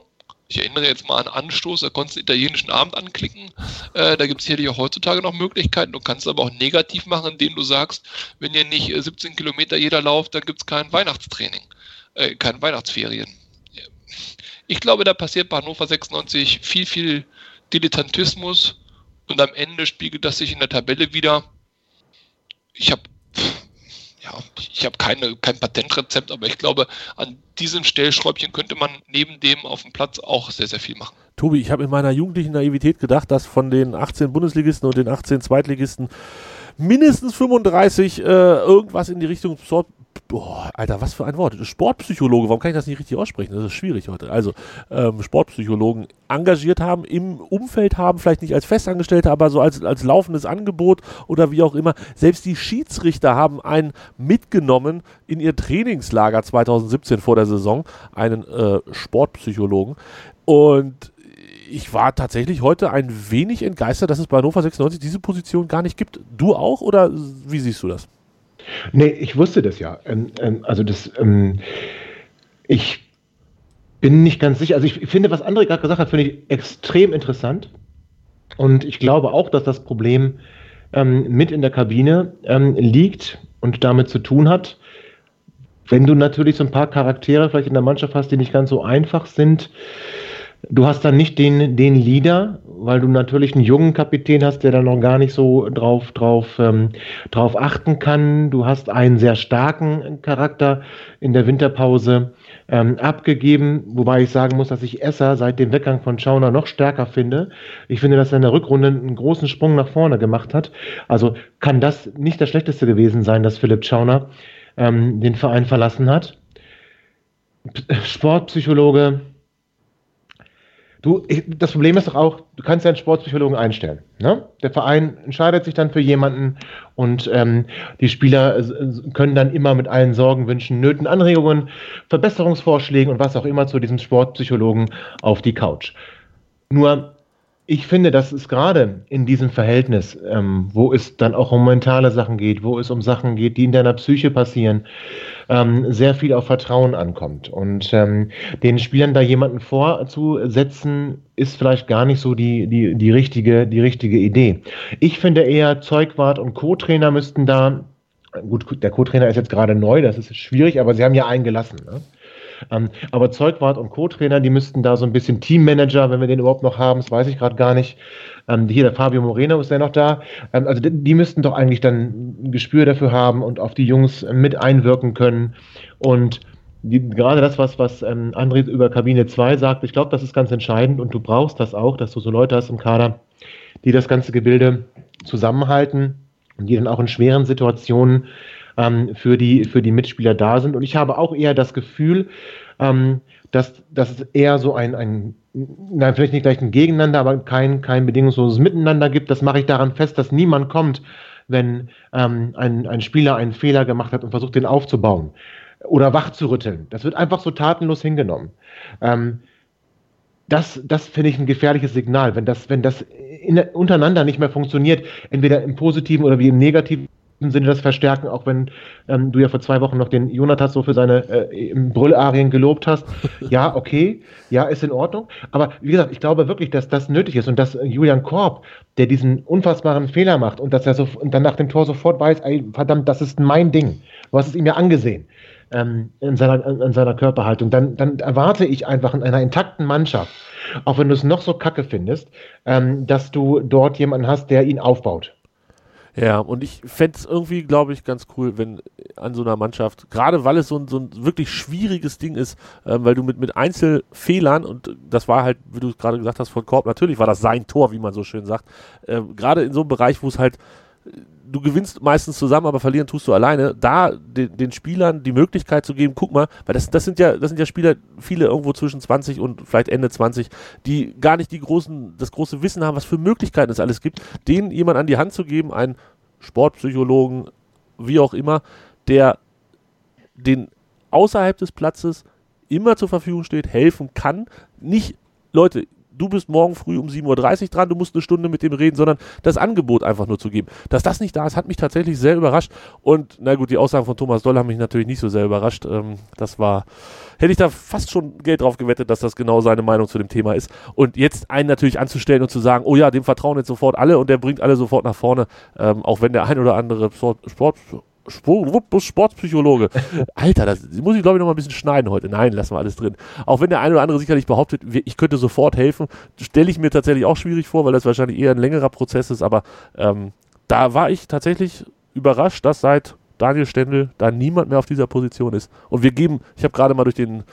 ich erinnere jetzt mal an Anstoß, da konntest du italienischen Abend anklicken. Äh, da gibt es hier ja heutzutage noch Möglichkeiten. Du kannst aber auch negativ machen, indem du sagst, wenn ihr nicht 17 äh, Kilometer jeder lauft, dann gibt es kein Weihnachtstraining, äh, keine Weihnachtsferien. Ich glaube, da passiert bei Hannover 96 viel, viel Dilettantismus und am Ende spiegelt das sich in der Tabelle wieder. Ich habe ja, ich habe keine, kein Patentrezept, aber ich glaube, an diesem Stellschräubchen könnte man neben dem auf dem Platz auch sehr, sehr viel machen. Tobi, ich habe in meiner jugendlichen Naivität gedacht, dass von den 18 Bundesligisten und den 18 Zweitligisten mindestens 35 äh, irgendwas in die Richtung Boah, Alter, was für ein Wort. Sportpsychologe, warum kann ich das nicht richtig aussprechen? Das ist schwierig heute. Also, ähm, Sportpsychologen engagiert haben, im Umfeld haben, vielleicht nicht als Festangestellte, aber so als, als laufendes Angebot oder wie auch immer. Selbst die Schiedsrichter haben einen mitgenommen in ihr Trainingslager 2017 vor der Saison, einen äh, Sportpsychologen. Und ich war tatsächlich heute ein wenig entgeistert, dass es bei Hannover 96 diese Position gar nicht gibt. Du auch oder wie siehst du das? Nee, ich wusste das ja. Ähm, ähm, also das, ähm, ich bin nicht ganz sicher. Also ich finde, was André gerade gesagt hat, finde ich extrem interessant. Und ich glaube auch, dass das Problem ähm, mit in der Kabine ähm, liegt und damit zu tun hat, wenn du natürlich so ein paar Charaktere vielleicht in der Mannschaft hast, die nicht ganz so einfach sind, Du hast dann nicht den, den Leader, weil du natürlich einen jungen Kapitän hast, der dann noch gar nicht so drauf, drauf, ähm, drauf achten kann. Du hast einen sehr starken Charakter in der Winterpause ähm, abgegeben, wobei ich sagen muss, dass ich Esser seit dem Weggang von Schauner noch stärker finde. Ich finde, dass er in der Rückrunde einen großen Sprung nach vorne gemacht hat. Also kann das nicht das Schlechteste gewesen sein, dass Philipp Schauner ähm, den Verein verlassen hat. Sportpsychologe, Du, das Problem ist doch auch, du kannst ja einen Sportpsychologen einstellen. Ne? Der Verein entscheidet sich dann für jemanden und ähm, die Spieler äh, können dann immer mit allen Sorgen, Wünschen, Nöten, Anregungen, Verbesserungsvorschlägen und was auch immer zu diesem Sportpsychologen auf die Couch. Nur ich finde, dass es gerade in diesem Verhältnis, ähm, wo es dann auch um mentale Sachen geht, wo es um Sachen geht, die in deiner Psyche passieren, ähm, sehr viel auf Vertrauen ankommt. Und ähm, den Spielern da jemanden vorzusetzen, ist vielleicht gar nicht so die, die, die, richtige, die richtige Idee. Ich finde eher, Zeugwart und Co-Trainer müssten da, gut, der Co-Trainer ist jetzt gerade neu, das ist schwierig, aber sie haben ja einen gelassen. Ne? Ähm, aber Zeugwart und Co-Trainer, die müssten da so ein bisschen Teammanager, wenn wir den überhaupt noch haben, das weiß ich gerade gar nicht. Ähm, hier der Fabio Moreno ist ja noch da. Ähm, also die, die, müssten doch eigentlich dann ein Gespür dafür haben und auf die Jungs mit einwirken können. Und die, gerade das, was, was ähm, André über Kabine 2 sagt, ich glaube, das ist ganz entscheidend und du brauchst das auch, dass du so Leute hast im Kader, die das ganze Gebilde zusammenhalten und die dann auch in schweren Situationen ähm, für, die, für die Mitspieler da sind. Und ich habe auch eher das Gefühl, ähm, dass, dass es eher so ein, ein, nein, vielleicht nicht gleich ein Gegeneinander, aber kein, kein bedingungsloses Miteinander gibt. Das mache ich daran fest, dass niemand kommt wenn ähm, ein, ein Spieler einen Fehler gemacht hat und versucht, den aufzubauen oder wach zu rütteln. Das wird einfach so tatenlos hingenommen. Ähm, das, das finde ich ein gefährliches Signal, wenn das, wenn das in, untereinander nicht mehr funktioniert, entweder im positiven oder wie im negativen Sinne das verstärken, auch wenn ähm, du ja vor zwei Wochen noch den Jonathas so für seine äh, Brüllarien gelobt hast. Ja, okay, ja, ist in Ordnung. Aber wie gesagt, ich glaube wirklich, dass das nötig ist und dass Julian Korb, der diesen unfassbaren Fehler macht und dass er so und dann nach dem Tor sofort weiß, ey, verdammt, das ist mein Ding. Du hast es ihm ja angesehen ähm, in, seiner, in seiner Körperhaltung. Dann, dann erwarte ich einfach in einer intakten Mannschaft, auch wenn du es noch so kacke findest, ähm, dass du dort jemanden hast, der ihn aufbaut. Ja, und ich fände es irgendwie, glaube ich, ganz cool, wenn an so einer Mannschaft, gerade weil es so ein, so ein wirklich schwieriges Ding ist, äh, weil du mit, mit Einzelfehlern, und das war halt, wie du es gerade gesagt hast, von Korb, natürlich war das sein Tor, wie man so schön sagt, äh, gerade in so einem Bereich, wo es halt du gewinnst meistens zusammen, aber verlieren tust du alleine, da den, den, Spielern die Möglichkeit zu geben, guck mal, weil das, das sind ja, das sind ja Spieler, viele irgendwo zwischen 20 und vielleicht Ende 20, die gar nicht die großen, das große Wissen haben, was für Möglichkeiten es alles gibt, denen jemand an die Hand zu geben, einen Sportpsychologen, wie auch immer, der den außerhalb des Platzes immer zur Verfügung steht, helfen kann, nicht Leute, du bist morgen früh um 7.30 Uhr dran, du musst eine Stunde mit dem reden, sondern das Angebot einfach nur zu geben. Dass das nicht da ist, hat mich tatsächlich sehr überrascht. Und na gut, die Aussagen von Thomas Doll haben mich natürlich nicht so sehr überrascht. Ähm, das war, hätte ich da fast schon Geld drauf gewettet, dass das genau seine Meinung zu dem Thema ist. Und jetzt einen natürlich anzustellen und zu sagen, oh ja, dem vertrauen jetzt sofort alle und der bringt alle sofort nach vorne, ähm, auch wenn der ein oder andere Sport, Sport Sportpsychologe. Alter, das muss ich glaube ich noch mal ein bisschen schneiden heute. Nein, lassen wir alles drin. Auch wenn der eine oder andere sicherlich behauptet, ich könnte sofort helfen, stelle ich mir tatsächlich auch schwierig vor, weil das wahrscheinlich eher ein längerer Prozess ist. Aber ähm, da war ich tatsächlich überrascht, dass seit Daniel Stendel da niemand mehr auf dieser Position ist. Und wir geben, ich habe gerade mal durch den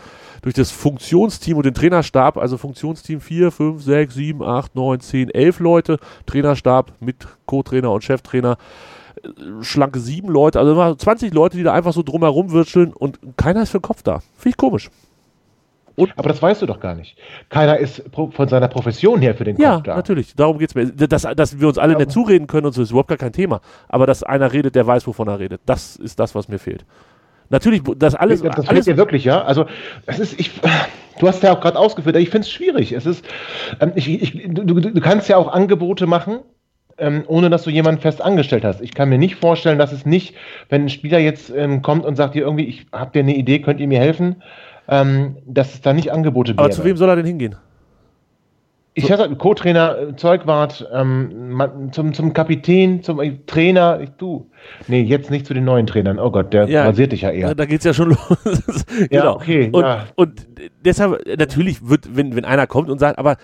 durch das Funktionsteam und den Trainerstab, also Funktionsteam 4, 5, 6, 7, 8, 9, 10, 11 Leute, Trainerstab mit Co-Trainer und Cheftrainer, schlanke sieben Leute, also 20 Leute, die da einfach so drumherum wirtscheln und keiner ist für den Kopf da. Finde ich komisch. Und aber das weißt du doch gar nicht. Keiner ist von seiner Profession her für den Kopf ja, da. Ja, natürlich. Darum geht es mir. Dass, dass wir uns alle ja. nicht zureden können und so ist überhaupt gar kein Thema. Aber dass einer redet, der weiß, wovon er redet. Das ist das, was mir fehlt. Natürlich, das alles. Das, das alles fehlt dir wirklich, ja. Also, es ist, ich, du hast ja auch gerade ausgeführt, ich finde es schwierig. Es ist, ähm, ich, ich, du, du kannst ja auch Angebote machen, ähm, ohne dass du jemanden fest angestellt hast. Ich kann mir nicht vorstellen, dass es nicht, wenn ein Spieler jetzt ähm, kommt und sagt dir irgendwie, ich habe dir eine Idee, könnt ihr mir helfen, ähm, dass es da nicht Angebote gibt. Aber zu wem soll er denn hingehen? Ich hatte Co-Trainer, äh, Zeugwart, ähm, zum, zum Kapitän, zum äh, Trainer, ich, du. Nee, jetzt nicht zu den neuen Trainern. Oh Gott, der ja, rasiert dich ja eher. Da geht's ja schon los. genau. Ja, okay. Und, ja. und deshalb, natürlich wird, wenn, wenn einer kommt und sagt, aber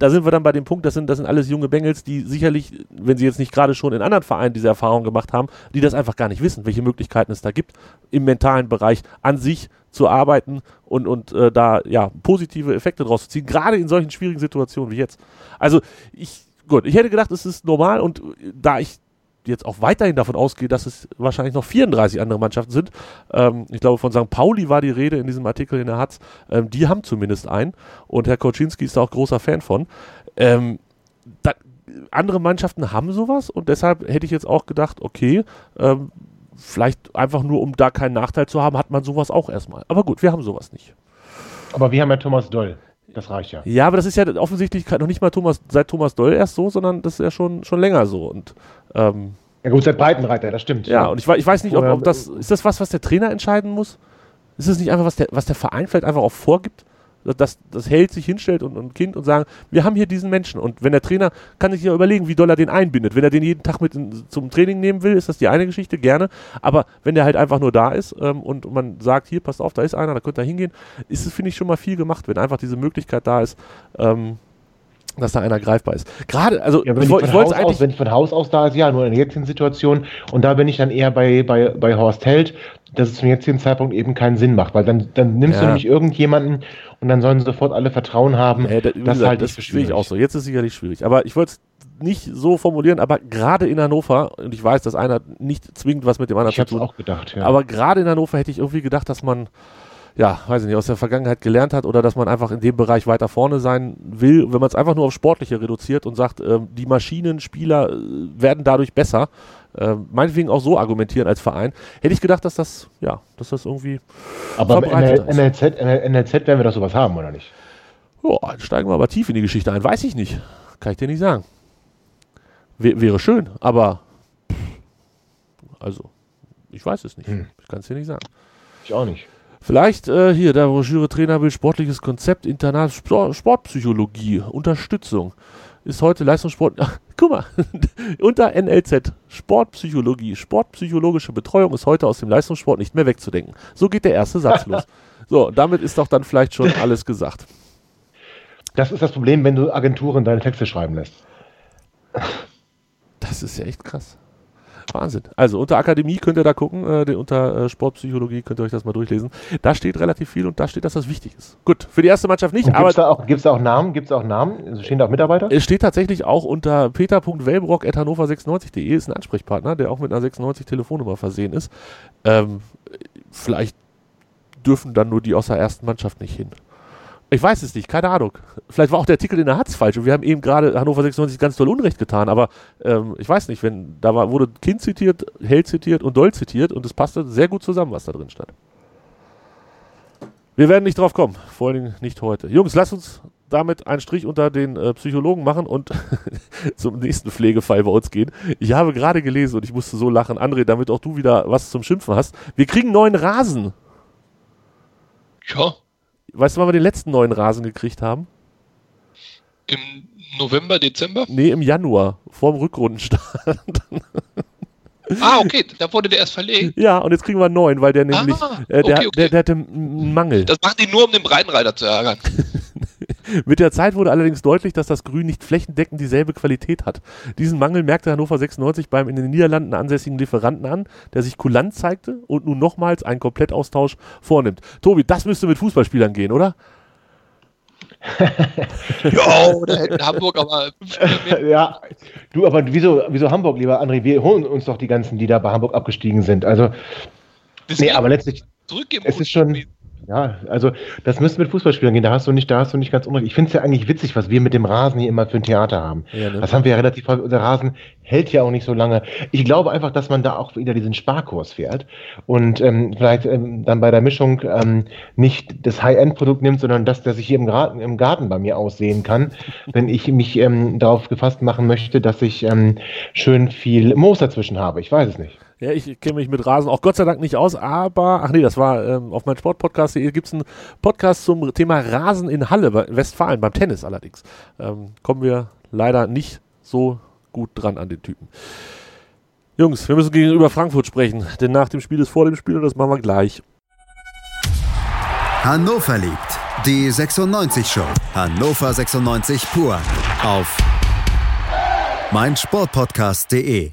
da sind wir dann bei dem Punkt, das sind, das sind alles junge Bengels, die sicherlich, wenn sie jetzt nicht gerade schon in anderen Vereinen diese Erfahrung gemacht haben, die das einfach gar nicht wissen, welche Möglichkeiten es da gibt, im mentalen Bereich an sich zu arbeiten und, und äh, da ja positive Effekte draus zu ziehen, gerade in solchen schwierigen Situationen wie jetzt. Also ich, gut, ich hätte gedacht, es ist normal und da ich jetzt auch weiterhin davon ausgehe, dass es wahrscheinlich noch 34 andere Mannschaften sind. Ähm, ich glaube, von St. Pauli war die Rede in diesem Artikel in der Hatz. Ähm, die haben zumindest einen. Und Herr Koczynski ist da auch großer Fan von. Ähm, da, andere Mannschaften haben sowas und deshalb hätte ich jetzt auch gedacht, okay, ähm, vielleicht einfach nur, um da keinen Nachteil zu haben, hat man sowas auch erstmal. Aber gut, wir haben sowas nicht. Aber wir haben ja Thomas Doll. Das reicht ja. Ja, aber das ist ja offensichtlich noch nicht mal Thomas, seit Thomas Doll erst so, sondern das ist ja schon, schon länger so. Und, ähm, ja gut, seit Breitenreiter, das stimmt. Ja, und ich, ich weiß nicht, ob, ob, das, ist das was, was der Trainer entscheiden muss? Ist das nicht einfach, was der, was der Verein vielleicht einfach auch vorgibt? Dass das Held sich hinstellt und ein Kind und sagen, wir haben hier diesen Menschen. Und wenn der Trainer kann sich ja überlegen, wie doll er den einbindet. Wenn er den jeden Tag mit in, zum Training nehmen will, ist das die eine Geschichte, gerne. Aber wenn der halt einfach nur da ist ähm, und man sagt, hier, passt auf, da ist einer, da könnt ihr hingehen, ist es, finde ich, schon mal viel gemacht, wenn einfach diese Möglichkeit da ist, ähm, dass da einer greifbar ist. Gerade, also ja, wenn, ich, ich wollte eigentlich. Aus, wenn ich von Haus aus da ist, ja, nur in der jetzigen Situation. Und da bin ich dann eher bei, bei, bei Horst Held, dass es zum jetzigen Zeitpunkt eben keinen Sinn macht, weil dann, dann nimmst ja. du nämlich irgendjemanden und dann sollen sofort alle Vertrauen haben. Ja, das, das, halt das ist schwierig auch so. Jetzt ist es sicherlich schwierig. Aber ich wollte es nicht so formulieren, aber gerade in Hannover, und ich weiß, dass einer nicht zwingend was mit dem anderen ich zu tun. auch gedacht, ja. Aber gerade in Hannover hätte ich irgendwie gedacht, dass man ja, weiß ich nicht, aus der Vergangenheit gelernt hat oder dass man einfach in dem Bereich weiter vorne sein will, wenn man es einfach nur auf Sportliche reduziert und sagt, ähm, die Maschinenspieler äh, werden dadurch besser, äh, meinetwegen auch so argumentieren als Verein. Hätte ich gedacht, dass das, ja, dass das irgendwie. Aber im NLZ, NLZ werden wir doch sowas haben, oder nicht? Ja, steigen wir aber tief in die Geschichte ein. Weiß ich nicht. Kann ich dir nicht sagen. W wäre schön, aber also, ich weiß es nicht. Hm. Ich kann es dir nicht sagen. Ich auch nicht. Vielleicht äh, hier, der Broschüre Trainer will sportliches Konzept, Internat, Sport, Sportpsychologie, Unterstützung. Ist heute Leistungssport. Ach, guck mal, unter NLZ, Sportpsychologie, sportpsychologische Betreuung ist heute aus dem Leistungssport nicht mehr wegzudenken. So geht der erste Satz los. So, damit ist doch dann vielleicht schon alles gesagt. Das ist das Problem, wenn du Agenturen deine Texte schreiben lässt. Das ist ja echt krass. Wahnsinn. Also unter Akademie könnt ihr da gucken, äh, unter äh, Sportpsychologie könnt ihr euch das mal durchlesen. Da steht relativ viel und da steht, dass das wichtig ist. Gut, für die erste Mannschaft nicht. Gibt es da, auch, da auch Namen? Gibt es auch Namen? Also stehen da auch Mitarbeiter? Es steht tatsächlich auch unter peter.wellbrock.hannover96.de ist ein Ansprechpartner, der auch mit einer 96 Telefonnummer versehen ist. Ähm, vielleicht dürfen dann nur die aus der ersten Mannschaft nicht hin. Ich weiß es nicht, keine Ahnung. Vielleicht war auch der Artikel in der Hatz falsch und wir haben eben gerade Hannover 96 ganz doll Unrecht getan, aber ähm, ich weiß nicht, wenn da war, wurde Kind zitiert, Held zitiert und Doll zitiert und es passte sehr gut zusammen, was da drin stand. Wir werden nicht drauf kommen, vor allen Dingen nicht heute. Jungs, lasst uns damit einen Strich unter den äh, Psychologen machen und zum nächsten Pflegefall bei uns gehen. Ich habe gerade gelesen und ich musste so lachen, André, damit auch du wieder was zum Schimpfen hast. Wir kriegen neuen Rasen. Ja. Weißt du, wann wir den letzten neuen Rasen gekriegt haben? Im November, Dezember? Nee, im Januar, vorm Rückrundenstart. ah, okay, da wurde der erst verlegt. Ja, und jetzt kriegen wir einen neuen, weil der nämlich, ah, äh, der, okay, okay. Der, der hatte einen Mangel. Das machen die nur, um den Breitenreiter zu ärgern. Mit der Zeit wurde allerdings deutlich, dass das Grün nicht flächendeckend dieselbe Qualität hat. Diesen Mangel merkte Hannover 96 beim in den Niederlanden ansässigen Lieferanten an, der sich kulant zeigte und nun nochmals einen Komplettaustausch vornimmt. Tobi, das müsste mit Fußballspielern gehen, oder? ja, oder hätten Hamburg aber. ja, du, aber wieso, wieso Hamburg, lieber André? Wir holen uns doch die ganzen, die da bei Hamburg abgestiegen sind. Also, das nee, aber letztlich. Zurückgeben es ist schon. Ja, also das müsste mit Fußballspielern gehen, da hast du nicht, da hast du nicht ganz unrecht. Ich finde es ja eigentlich witzig, was wir mit dem Rasen hier immer für ein Theater haben. Ja, ne? Das haben wir ja relativ häufig, unser Rasen hält ja auch nicht so lange. Ich glaube einfach, dass man da auch wieder diesen Sparkurs fährt und ähm, vielleicht ähm, dann bei der Mischung ähm, nicht das High-End-Produkt nimmt, sondern das, das ich hier im Garten, im Garten bei mir aussehen kann, wenn ich mich ähm, darauf gefasst machen möchte, dass ich ähm, schön viel Moos dazwischen habe. Ich weiß es nicht. Ja, ich kenne mich mit Rasen auch Gott sei Dank nicht aus, aber, ach nee, das war ähm, auf meinem Sportpodcast, hier gibt es einen Podcast zum Thema Rasen in Halle, bei Westfalen, beim Tennis allerdings. Ähm, kommen wir leider nicht so gut dran an den Typen. Jungs, wir müssen gegenüber Frankfurt sprechen, denn nach dem Spiel ist vor dem Spiel und das machen wir gleich. Hannover liebt die 96 Show. Hannover 96 pur auf meinsportpodcast.de.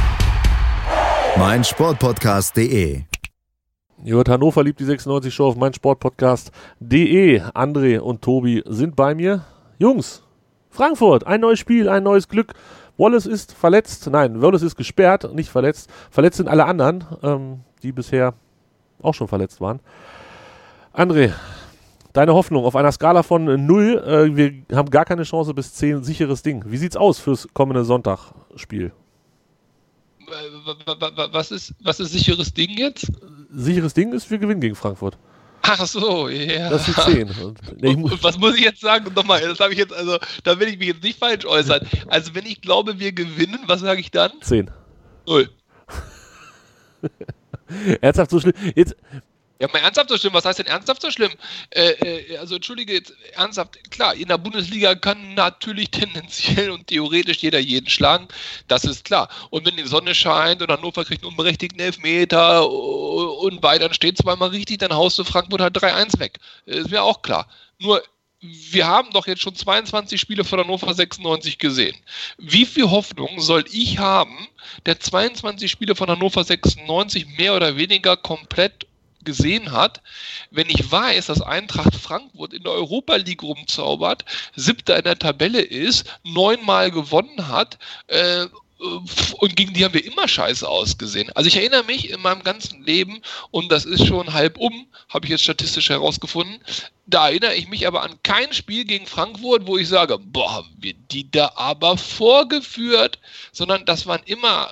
meinsportpodcast.de Jörg Hannover liebt die 96 Show auf meinsportpodcast.de. André und Tobi sind bei mir. Jungs, Frankfurt, ein neues Spiel, ein neues Glück. Wallace ist verletzt, nein, Wallace ist gesperrt, nicht verletzt. Verletzt sind alle anderen, ähm, die bisher auch schon verletzt waren. André, deine Hoffnung auf einer Skala von 0, äh, wir haben gar keine Chance bis 10, sicheres Ding. Wie sieht's aus fürs kommende Sonntagspiel? Was ist, was ist sicheres Ding jetzt? Sicheres Ding ist, wir gewinnen gegen Frankfurt. Ach so, ja. Das ist 10. Und, und, was muss ich jetzt sagen? Nochmal, das habe ich jetzt, also, da will ich mich jetzt nicht falsch äußern. Also, wenn ich glaube, wir gewinnen, was sage ich dann? 10. Null. Ernsthaft so schlimm. Jetzt, ja, mal ernsthaft so schlimm. Was heißt denn ernsthaft so schlimm? Äh, äh, also entschuldige, jetzt ernsthaft, klar, in der Bundesliga kann natürlich tendenziell und theoretisch jeder jeden schlagen. Das ist klar. Und wenn die Sonne scheint und Hannover kriegt einen unberechtigten Elfmeter und Bayern steht zweimal richtig, dann haust du Frankfurt halt 3-1 weg. Ist mir auch klar. Nur wir haben doch jetzt schon 22 Spiele von Hannover 96 gesehen. Wie viel Hoffnung soll ich haben, der 22 Spiele von Hannover 96 mehr oder weniger komplett gesehen hat, wenn ich weiß, dass Eintracht Frankfurt in der Europa League rumzaubert, siebter in der Tabelle ist, neunmal gewonnen hat äh, und gegen die haben wir immer scheiße ausgesehen. Also ich erinnere mich in meinem ganzen Leben, und das ist schon halb um, habe ich jetzt statistisch herausgefunden, da erinnere ich mich aber an kein Spiel gegen Frankfurt, wo ich sage, boah, haben wir die da aber vorgeführt, sondern das waren immer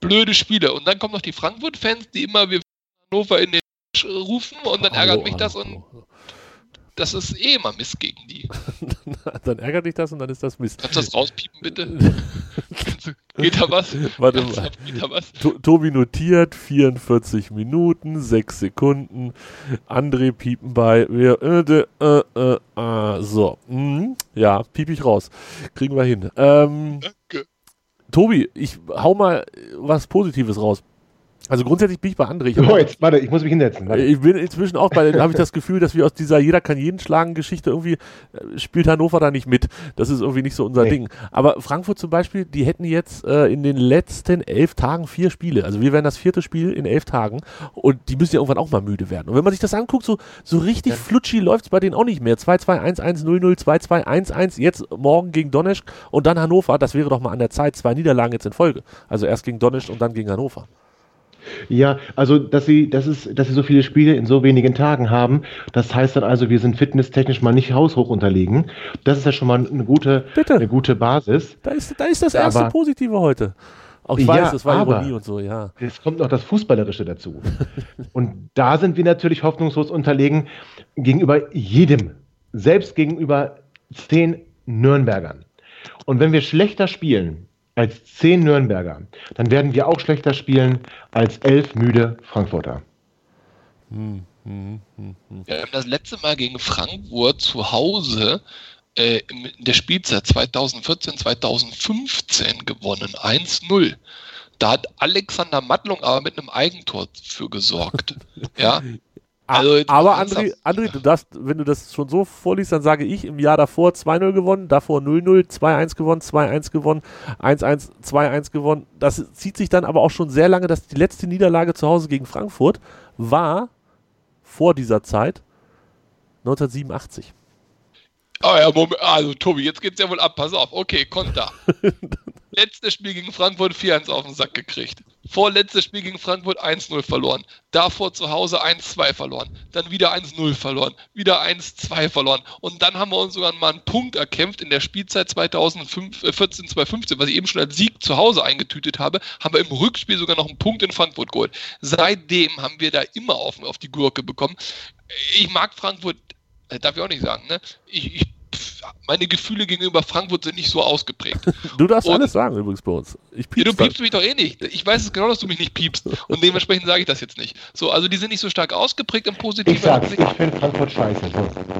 blöde Spiele. Und dann kommen noch die Frankfurt-Fans, die immer wir Hannover in den rufen und dann ärgert mich das und das ist eh immer Mist gegen die. dann ärgert dich das und dann ist das Mist. Kannst du das rauspiepen, bitte? Geht da was? Warte mal. Geht da was? To Tobi notiert 44 Minuten, 6 Sekunden. André piepen bei. Wir, äh, äh, äh, äh, so. Mhm. Ja, piep ich raus. Kriegen wir hin. Ähm, Danke. Tobi, ich hau mal was Positives raus. Also grundsätzlich bin ich bei André. Ich oh, jetzt, warte, ich muss mich hinsetzen. Warte. Ich bin inzwischen auch bei, habe ich das Gefühl, dass wir aus dieser jeder kann jeden schlagen Geschichte irgendwie äh, spielt Hannover da nicht mit. Das ist irgendwie nicht so unser nee. Ding. Aber Frankfurt zum Beispiel, die hätten jetzt äh, in den letzten elf Tagen vier Spiele. Also wir wären das vierte Spiel in elf Tagen und die müssen ja irgendwann auch mal müde werden. Und wenn man sich das anguckt, so, so richtig ja. flutschi läuft es bei denen auch nicht mehr. 2-2-1-1-0-0, 2-2-1-1, jetzt morgen gegen Donetsk und dann Hannover. Das wäre doch mal an der Zeit. Zwei Niederlagen jetzt in Folge. Also erst gegen Donetsk und dann gegen Hannover. Ja, also dass sie, das ist, dass sie so viele Spiele in so wenigen Tagen haben, das heißt dann also, wir sind fitnesstechnisch mal nicht haushoch unterlegen. Das ist ja schon mal eine gute, Bitte. eine gute Basis. Da ist, da ist das erste aber, Positive heute. Auch ich weiß, das war Ironie und so, ja. Es kommt noch das Fußballerische dazu. und da sind wir natürlich hoffnungslos unterlegen gegenüber jedem, selbst gegenüber zehn Nürnbergern. Und wenn wir schlechter spielen, als zehn Nürnberger, dann werden wir auch schlechter spielen als elf müde Frankfurter. Hm, hm, hm, wir haben das letzte Mal gegen Frankfurt zu Hause äh, in der Spielzeit 2014, 2015 gewonnen. 1-0. Da hat Alexander Mattlung aber mit einem Eigentor für gesorgt. ja, also aber André, André, du darfst, wenn du das schon so vorliest, dann sage ich im Jahr davor 2-0 gewonnen, davor 0-0, 2-1 gewonnen, 2-1 gewonnen, 1-1, 2-1 gewonnen. Das zieht sich dann aber auch schon sehr lange, dass die letzte Niederlage zu Hause gegen Frankfurt war vor dieser Zeit 1987. Oh ja, Moment, also Tobi, jetzt geht's ja wohl ab, pass auf. Okay, Konter. Letztes Spiel gegen Frankfurt 4-1 auf den Sack gekriegt. Vorletztes Spiel gegen Frankfurt 1-0 verloren. Davor zu Hause 1-2 verloren. Dann wieder 1-0 verloren. Wieder 1-2 verloren. Und dann haben wir uns sogar mal einen Punkt erkämpft in der Spielzeit 2014-2015, was ich eben schon als Sieg zu Hause eingetütet habe, haben wir im Rückspiel sogar noch einen Punkt in Frankfurt geholt. Seitdem haben wir da immer auf, auf die Gurke bekommen. Ich mag Frankfurt, äh, darf ich auch nicht sagen, ne? Ich, ich meine Gefühle gegenüber Frankfurt sind nicht so ausgeprägt. Du darfst und, alles sagen übrigens bei uns. Ich ja, du piepst mich doch eh nicht. Ich weiß es genau, dass du mich nicht piepst. Und dementsprechend sage ich das jetzt nicht. So, also die sind nicht so stark ausgeprägt im Positiven. Ich sag's, ich finde Frankfurt scheiße.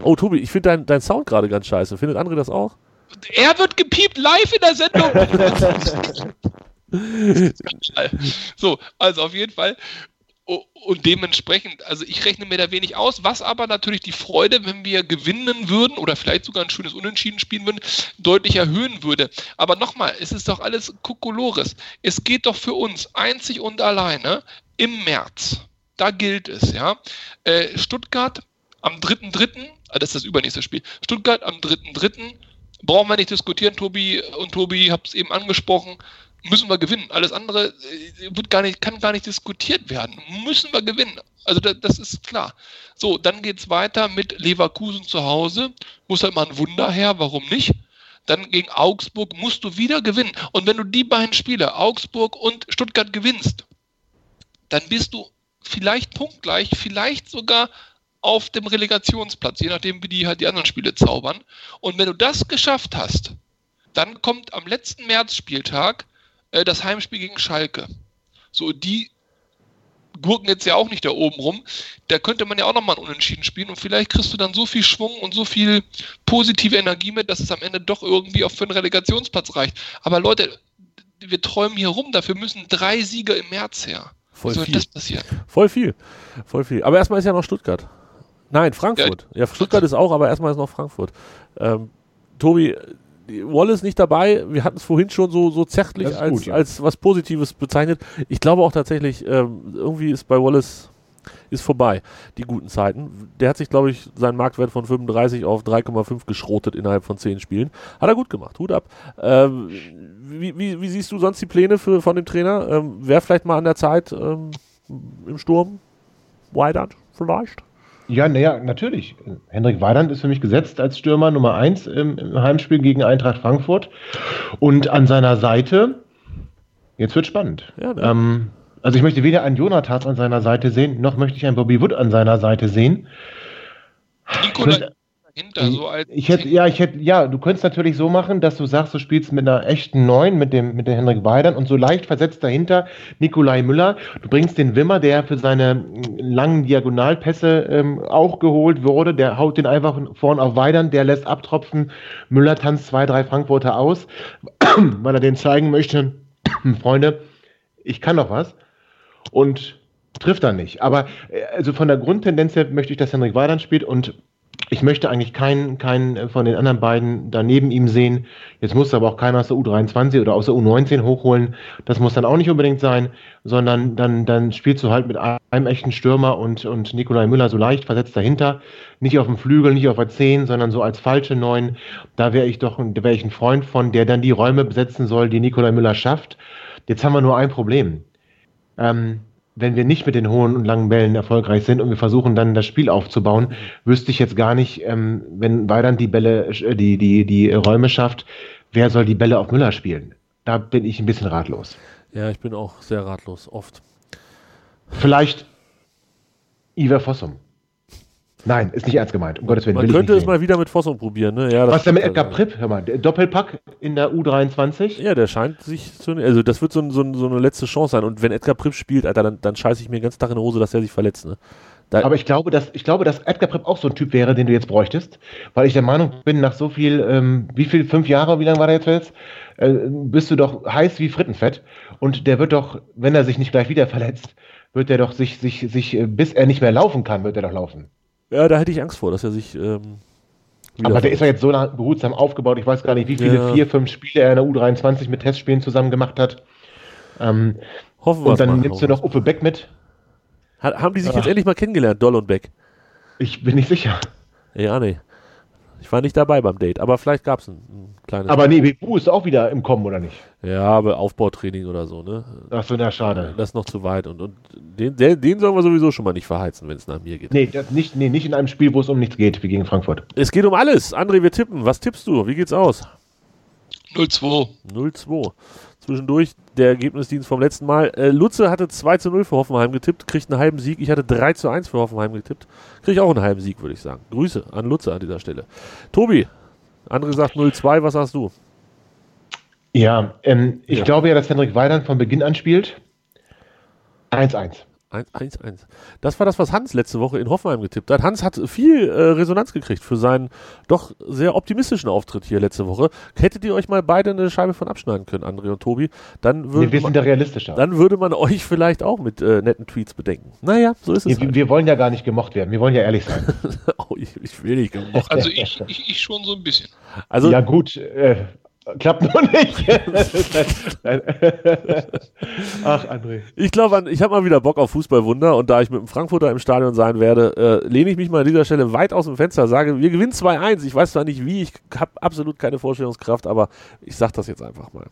Oh, Tobi, ich finde dein, dein Sound gerade ganz scheiße. Findet André das auch? Er wird gepiept live in der Sendung. so, also auf jeden Fall und dementsprechend, also ich rechne mir da wenig aus, was aber natürlich die Freude, wenn wir gewinnen würden oder vielleicht sogar ein schönes Unentschieden spielen würden, deutlich erhöhen würde. Aber nochmal, es ist doch alles Kokolores. Es geht doch für uns einzig und alleine im März. Da gilt es, ja. Äh, Stuttgart am 3.3., ah, das ist das übernächste Spiel. Stuttgart am 3.3. Brauchen wir nicht diskutieren, Tobi und Tobi, ich habe es eben angesprochen müssen wir gewinnen. Alles andere äh, wird gar nicht, kann gar nicht diskutiert werden. Müssen wir gewinnen. Also das, das ist klar. So, dann geht es weiter mit Leverkusen zu Hause. Muss halt mal ein Wunder her, warum nicht? Dann gegen Augsburg musst du wieder gewinnen. Und wenn du die beiden Spiele, Augsburg und Stuttgart, gewinnst, dann bist du vielleicht punktgleich, vielleicht sogar auf dem Relegationsplatz, je nachdem, wie die halt die anderen Spiele zaubern. Und wenn du das geschafft hast, dann kommt am letzten Märzspieltag äh, das Heimspiel gegen Schalke. So, die gurken jetzt ja auch nicht da oben rum. Da könnte man ja auch nochmal Unentschieden spielen und vielleicht kriegst du dann so viel Schwung und so viel positive Energie mit, dass es am Ende doch irgendwie auch für einen Relegationsplatz reicht. Aber Leute, wir träumen hier rum, dafür müssen drei Sieger im März her. Voll soll viel. das passieren? Voll viel. Voll viel. Aber erstmal ist ja noch Stuttgart. Nein, Frankfurt. Ja, Stuttgart ist auch, aber erstmal ist noch Frankfurt. Ähm, Tobi, Wallace nicht dabei. Wir hatten es vorhin schon so, so zärtlich als, gut, ja. als was Positives bezeichnet. Ich glaube auch tatsächlich, ähm, irgendwie ist bei Wallace ist vorbei, die guten Zeiten. Der hat sich, glaube ich, seinen Marktwert von 35 auf 3,5 geschrotet innerhalb von 10 Spielen. Hat er gut gemacht, Hut ab. Ähm, wie, wie, wie siehst du sonst die Pläne für, von dem Trainer? Ähm, Wäre vielleicht mal an der Zeit ähm, im Sturm? Weidand vielleicht? Ja, naja, natürlich. Hendrik Weidand ist für mich gesetzt als Stürmer Nummer 1 im, im Heimspiel gegen Eintracht Frankfurt. Und an seiner Seite, jetzt wird spannend. Ja, ne? ähm, also ich möchte weder einen Jonathan an seiner Seite sehen, noch möchte ich einen Bobby Wood an seiner Seite sehen. Nikolai dahinter, so als. Ich hätte, ja, ich hätte, ja, du könntest natürlich so machen, dass du sagst, du spielst mit einer echten Neun, mit dem, mit der Henrik Weidern und so leicht versetzt dahinter Nikolai Müller. Du bringst den Wimmer, der für seine mm, langen Diagonalpässe ähm, auch geholt wurde, der haut den einfach vorn auf Weidern, der lässt abtropfen. Müller tanzt zwei, drei Frankfurter aus, weil er denen zeigen möchte, Freunde, ich kann noch was. Und trifft dann nicht. Aber äh, also von der Grundtendenz her möchte ich, dass Henrik Weidern spielt und ich möchte eigentlich keinen, keinen äh, von den anderen beiden daneben ihm sehen. Jetzt muss aber auch keiner aus der U23 oder aus der U19 hochholen. Das muss dann auch nicht unbedingt sein, sondern dann, dann spielst du halt mit einem echten Stürmer und, und Nikolai Müller so leicht versetzt dahinter. Nicht auf dem Flügel, nicht auf der 10, sondern so als falsche Neun. Da wäre ich doch da wäre ich ein Freund von, der dann die Räume besetzen soll, die Nikolai Müller schafft. Jetzt haben wir nur ein Problem. Ähm, wenn wir nicht mit den hohen und langen Bällen erfolgreich sind und wir versuchen dann das Spiel aufzubauen, wüsste ich jetzt gar nicht, ähm, wenn Weidand die Bälle, äh, die, die, die Räume schafft, wer soll die Bälle auf Müller spielen? Da bin ich ein bisschen ratlos. Ja, ich bin auch sehr ratlos, oft. Vielleicht Iver Fossum. Nein, ist nicht ernst gemeint. Um Gottes Willen. Man könnte es mal wieder mit Fossum probieren, ne? Ja, das sehen. Was denn mit Edgar also. Pripp? Hör mal, der Doppelpack in der U23? Ja, der scheint sich zu. Also, das wird so, ein, so, ein, so eine letzte Chance sein. Und wenn Edgar Pripp spielt, Alter, dann, dann scheiße ich mir den ganzen Tag in die Hose, dass er sich verletzt, ne? Da, Aber ich glaube, dass, ich glaube, dass Edgar Pripp auch so ein Typ wäre, den du jetzt bräuchtest, weil ich der Meinung bin, nach so viel, ähm, wie viel, fünf Jahre, wie lange war der jetzt verletzt, äh, bist du doch heiß wie Frittenfett und der wird doch, wenn er sich nicht gleich wieder verletzt, wird er doch sich, sich, sich, äh, bis er nicht mehr laufen kann, wird er doch laufen. Ja, da hätte ich Angst vor, dass er sich. Ähm, Aber der ist ja jetzt so behutsam aufgebaut, ich weiß gar nicht, wie viele, Ja. vier, fünf Spiele er in der U23 mit Testspielen zusammen gemacht hat. Ähm, Hoffen wir und dann mal. nimmst du noch Uppe Beck mit. Haben die sich jetzt Ach. endlich mal kennengelernt, Doll und Beck? Ich bin nicht sicher. Ja, nee. Ich war nicht dabei beim Date, aber vielleicht gab es ein, ein kleines. Aber nee, WU ist auch wieder im Kommen, oder nicht? ja, aber Aufbautraining oder so, ne? Ach so, na schade. Das ist noch zu weit. Und, und den, den, den sollen wir sowieso schon mal nicht verheizen, wenn es nach mir geht. Nee, das nicht, nee, nicht in einem Spiel, wo es um nichts geht, wie gegen Frankfurt. Es geht um alles. André, wir tippen. Was tippst du? Wie geht's aus? 0-2. 0-2. Zwischendurch der Ergebnisdienst vom letzten Mal. Äh, Lutze hatte 2 zu 0 für Hoffenheim getippt, kriegt einen halben Sieg. Ich hatte 3 zu 1 für Hoffenheim getippt. Kriege auch einen halben Sieg, würde ich sagen. Grüße an Lutze an dieser Stelle. Tobi, André sagt 0-2, was sagst du? Ja, ähm, ich Ja. glaube ja, dass Henrik Weidand von Beginn an spielt. 1-1. 1-1. Das war das, was Hans letzte Woche in Hoffenheim getippt hat. Hans hat viel äh, Resonanz gekriegt für seinen doch sehr optimistischen Auftritt hier letzte Woche. Hättet ihr euch mal beide eine Scheibe von abschneiden können, André und Tobi, dann würde Nee, wir man, dann würde man euch vielleicht auch mit äh, netten Tweets bedenken. Naja, so ist es. Nee, halt. wir, wir wollen ja gar nicht gemocht werden. Wir wollen ja ehrlich sein. oh, ich, ich will nicht gemocht. Also ich, ich, ich schon so ein bisschen. Also, ja, gut. Äh, klappt nur nicht. Nein. Ach, André. ich glaube, ich habe mal wieder Bock auf Fußballwunder und da ich mit dem Frankfurter im Stadion sein werde, äh, lehne ich mich mal an dieser Stelle weit aus dem Fenster, sage, wir gewinnen 2-1. Ich weiß zwar nicht wie, ich habe absolut keine Vorstellungskraft, aber ich sage das jetzt einfach mal.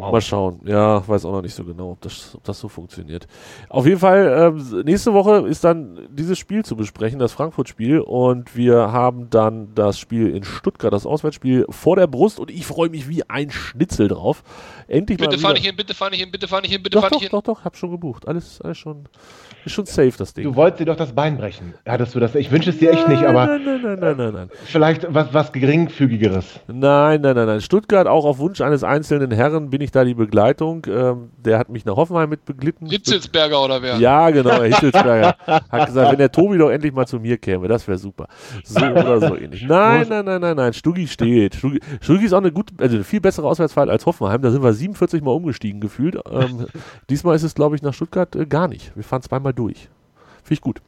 Mal schauen. Ja, weiß auch noch nicht so genau, ob das, ob das so funktioniert. Auf jeden Fall, ähm, nächste Woche ist dann dieses Spiel zu besprechen, das Frankfurt-Spiel. Und wir haben dann das Spiel in Stuttgart, das Auswärtsspiel vor der Brust. Und ich freue mich wie ein Schnitzel drauf. Endlich Bitte mal fahr wieder- nicht hin, bitte fahr nicht hin, bitte fahr nicht hin, bitte Doch, fahr doch, nicht hin. doch, doch, hab schon gebucht. Alles, alles schon, ist schon safe, das Ding. Du wolltest dir doch das Bein brechen. Hattest du das? Ich wünsche es dir echt nicht, aber Nein, nein, nein, nein, nein, nein. vielleicht was, was geringfügigeres. Nein, nein, nein, nein. Stuttgart, auch auf Wunsch eines einzelnen Herren bin ich da die Begleitung. Ähm, der hat mich nach Hoffenheim mit beglitten. Ritzelsberger oder wer? Ja, genau, Hitzelsberger hat gesagt, wenn der Tobi doch endlich mal zu mir käme, das wäre super. So oder so ähnlich. Nein, nein, nein, nein, nein, Stuggi steht. Stuggi, Stuggi ist auch eine gut, also eine viel bessere Auswärtsfahrt als Hoffenheim. Da sind wir 47 Mal umgestiegen gefühlt. Ähm, diesmal ist es, glaube ich, nach Stuttgart äh, gar nicht. Wir fahren zweimal durch. Finde ich gut.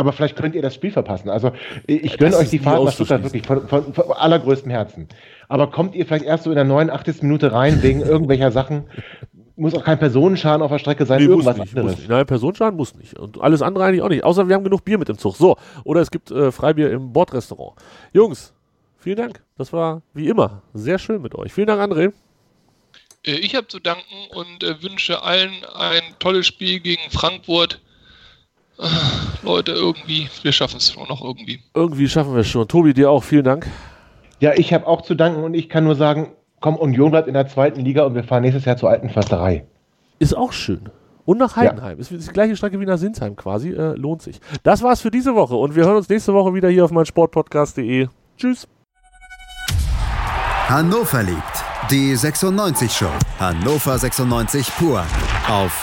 Aber vielleicht könnt ihr das Spiel verpassen. Also ich gönne euch die Fahrt nach Stuttgart wirklich von, von, von, allergrößtem Herzen. Aber kommt ihr vielleicht erst so in der 89. Minute rein wegen irgendwelcher Sachen? Muss auch kein Personenschaden auf der Strecke sein, nee, irgendwas nicht, anderes. Muss nicht. Nein, Personenschaden muss nicht. Und alles andere eigentlich auch nicht. Außer wir haben genug Bier mit im Zug. So, oder es gibt äh, Freibier im Bordrestaurant. Jungs, vielen Dank. Das war wie immer sehr schön mit euch. Vielen Dank, André. Äh, ich habe zu danken und äh, wünsche allen ein tolles Spiel gegen Frankfurt. Leute, irgendwie, wir schaffen es schon noch irgendwie. Irgendwie schaffen wir es schon. Tobi, dir auch vielen Dank. Ja, ich habe auch zu danken und ich kann nur sagen, komm, Union bleibt in der zweiten Liga und wir fahren nächstes Jahr zur alten Försterei. Ist auch schön. Und nach Heidenheim. Ja. Ist die gleiche Strecke wie nach Sinsheim quasi. Äh, lohnt sich. Das war's für diese Woche und wir hören uns nächste Woche wieder hier auf meinsportpodcast.de. Tschüss. Hannover liebt. Die 96 Show. Hannover 96 pur. Auf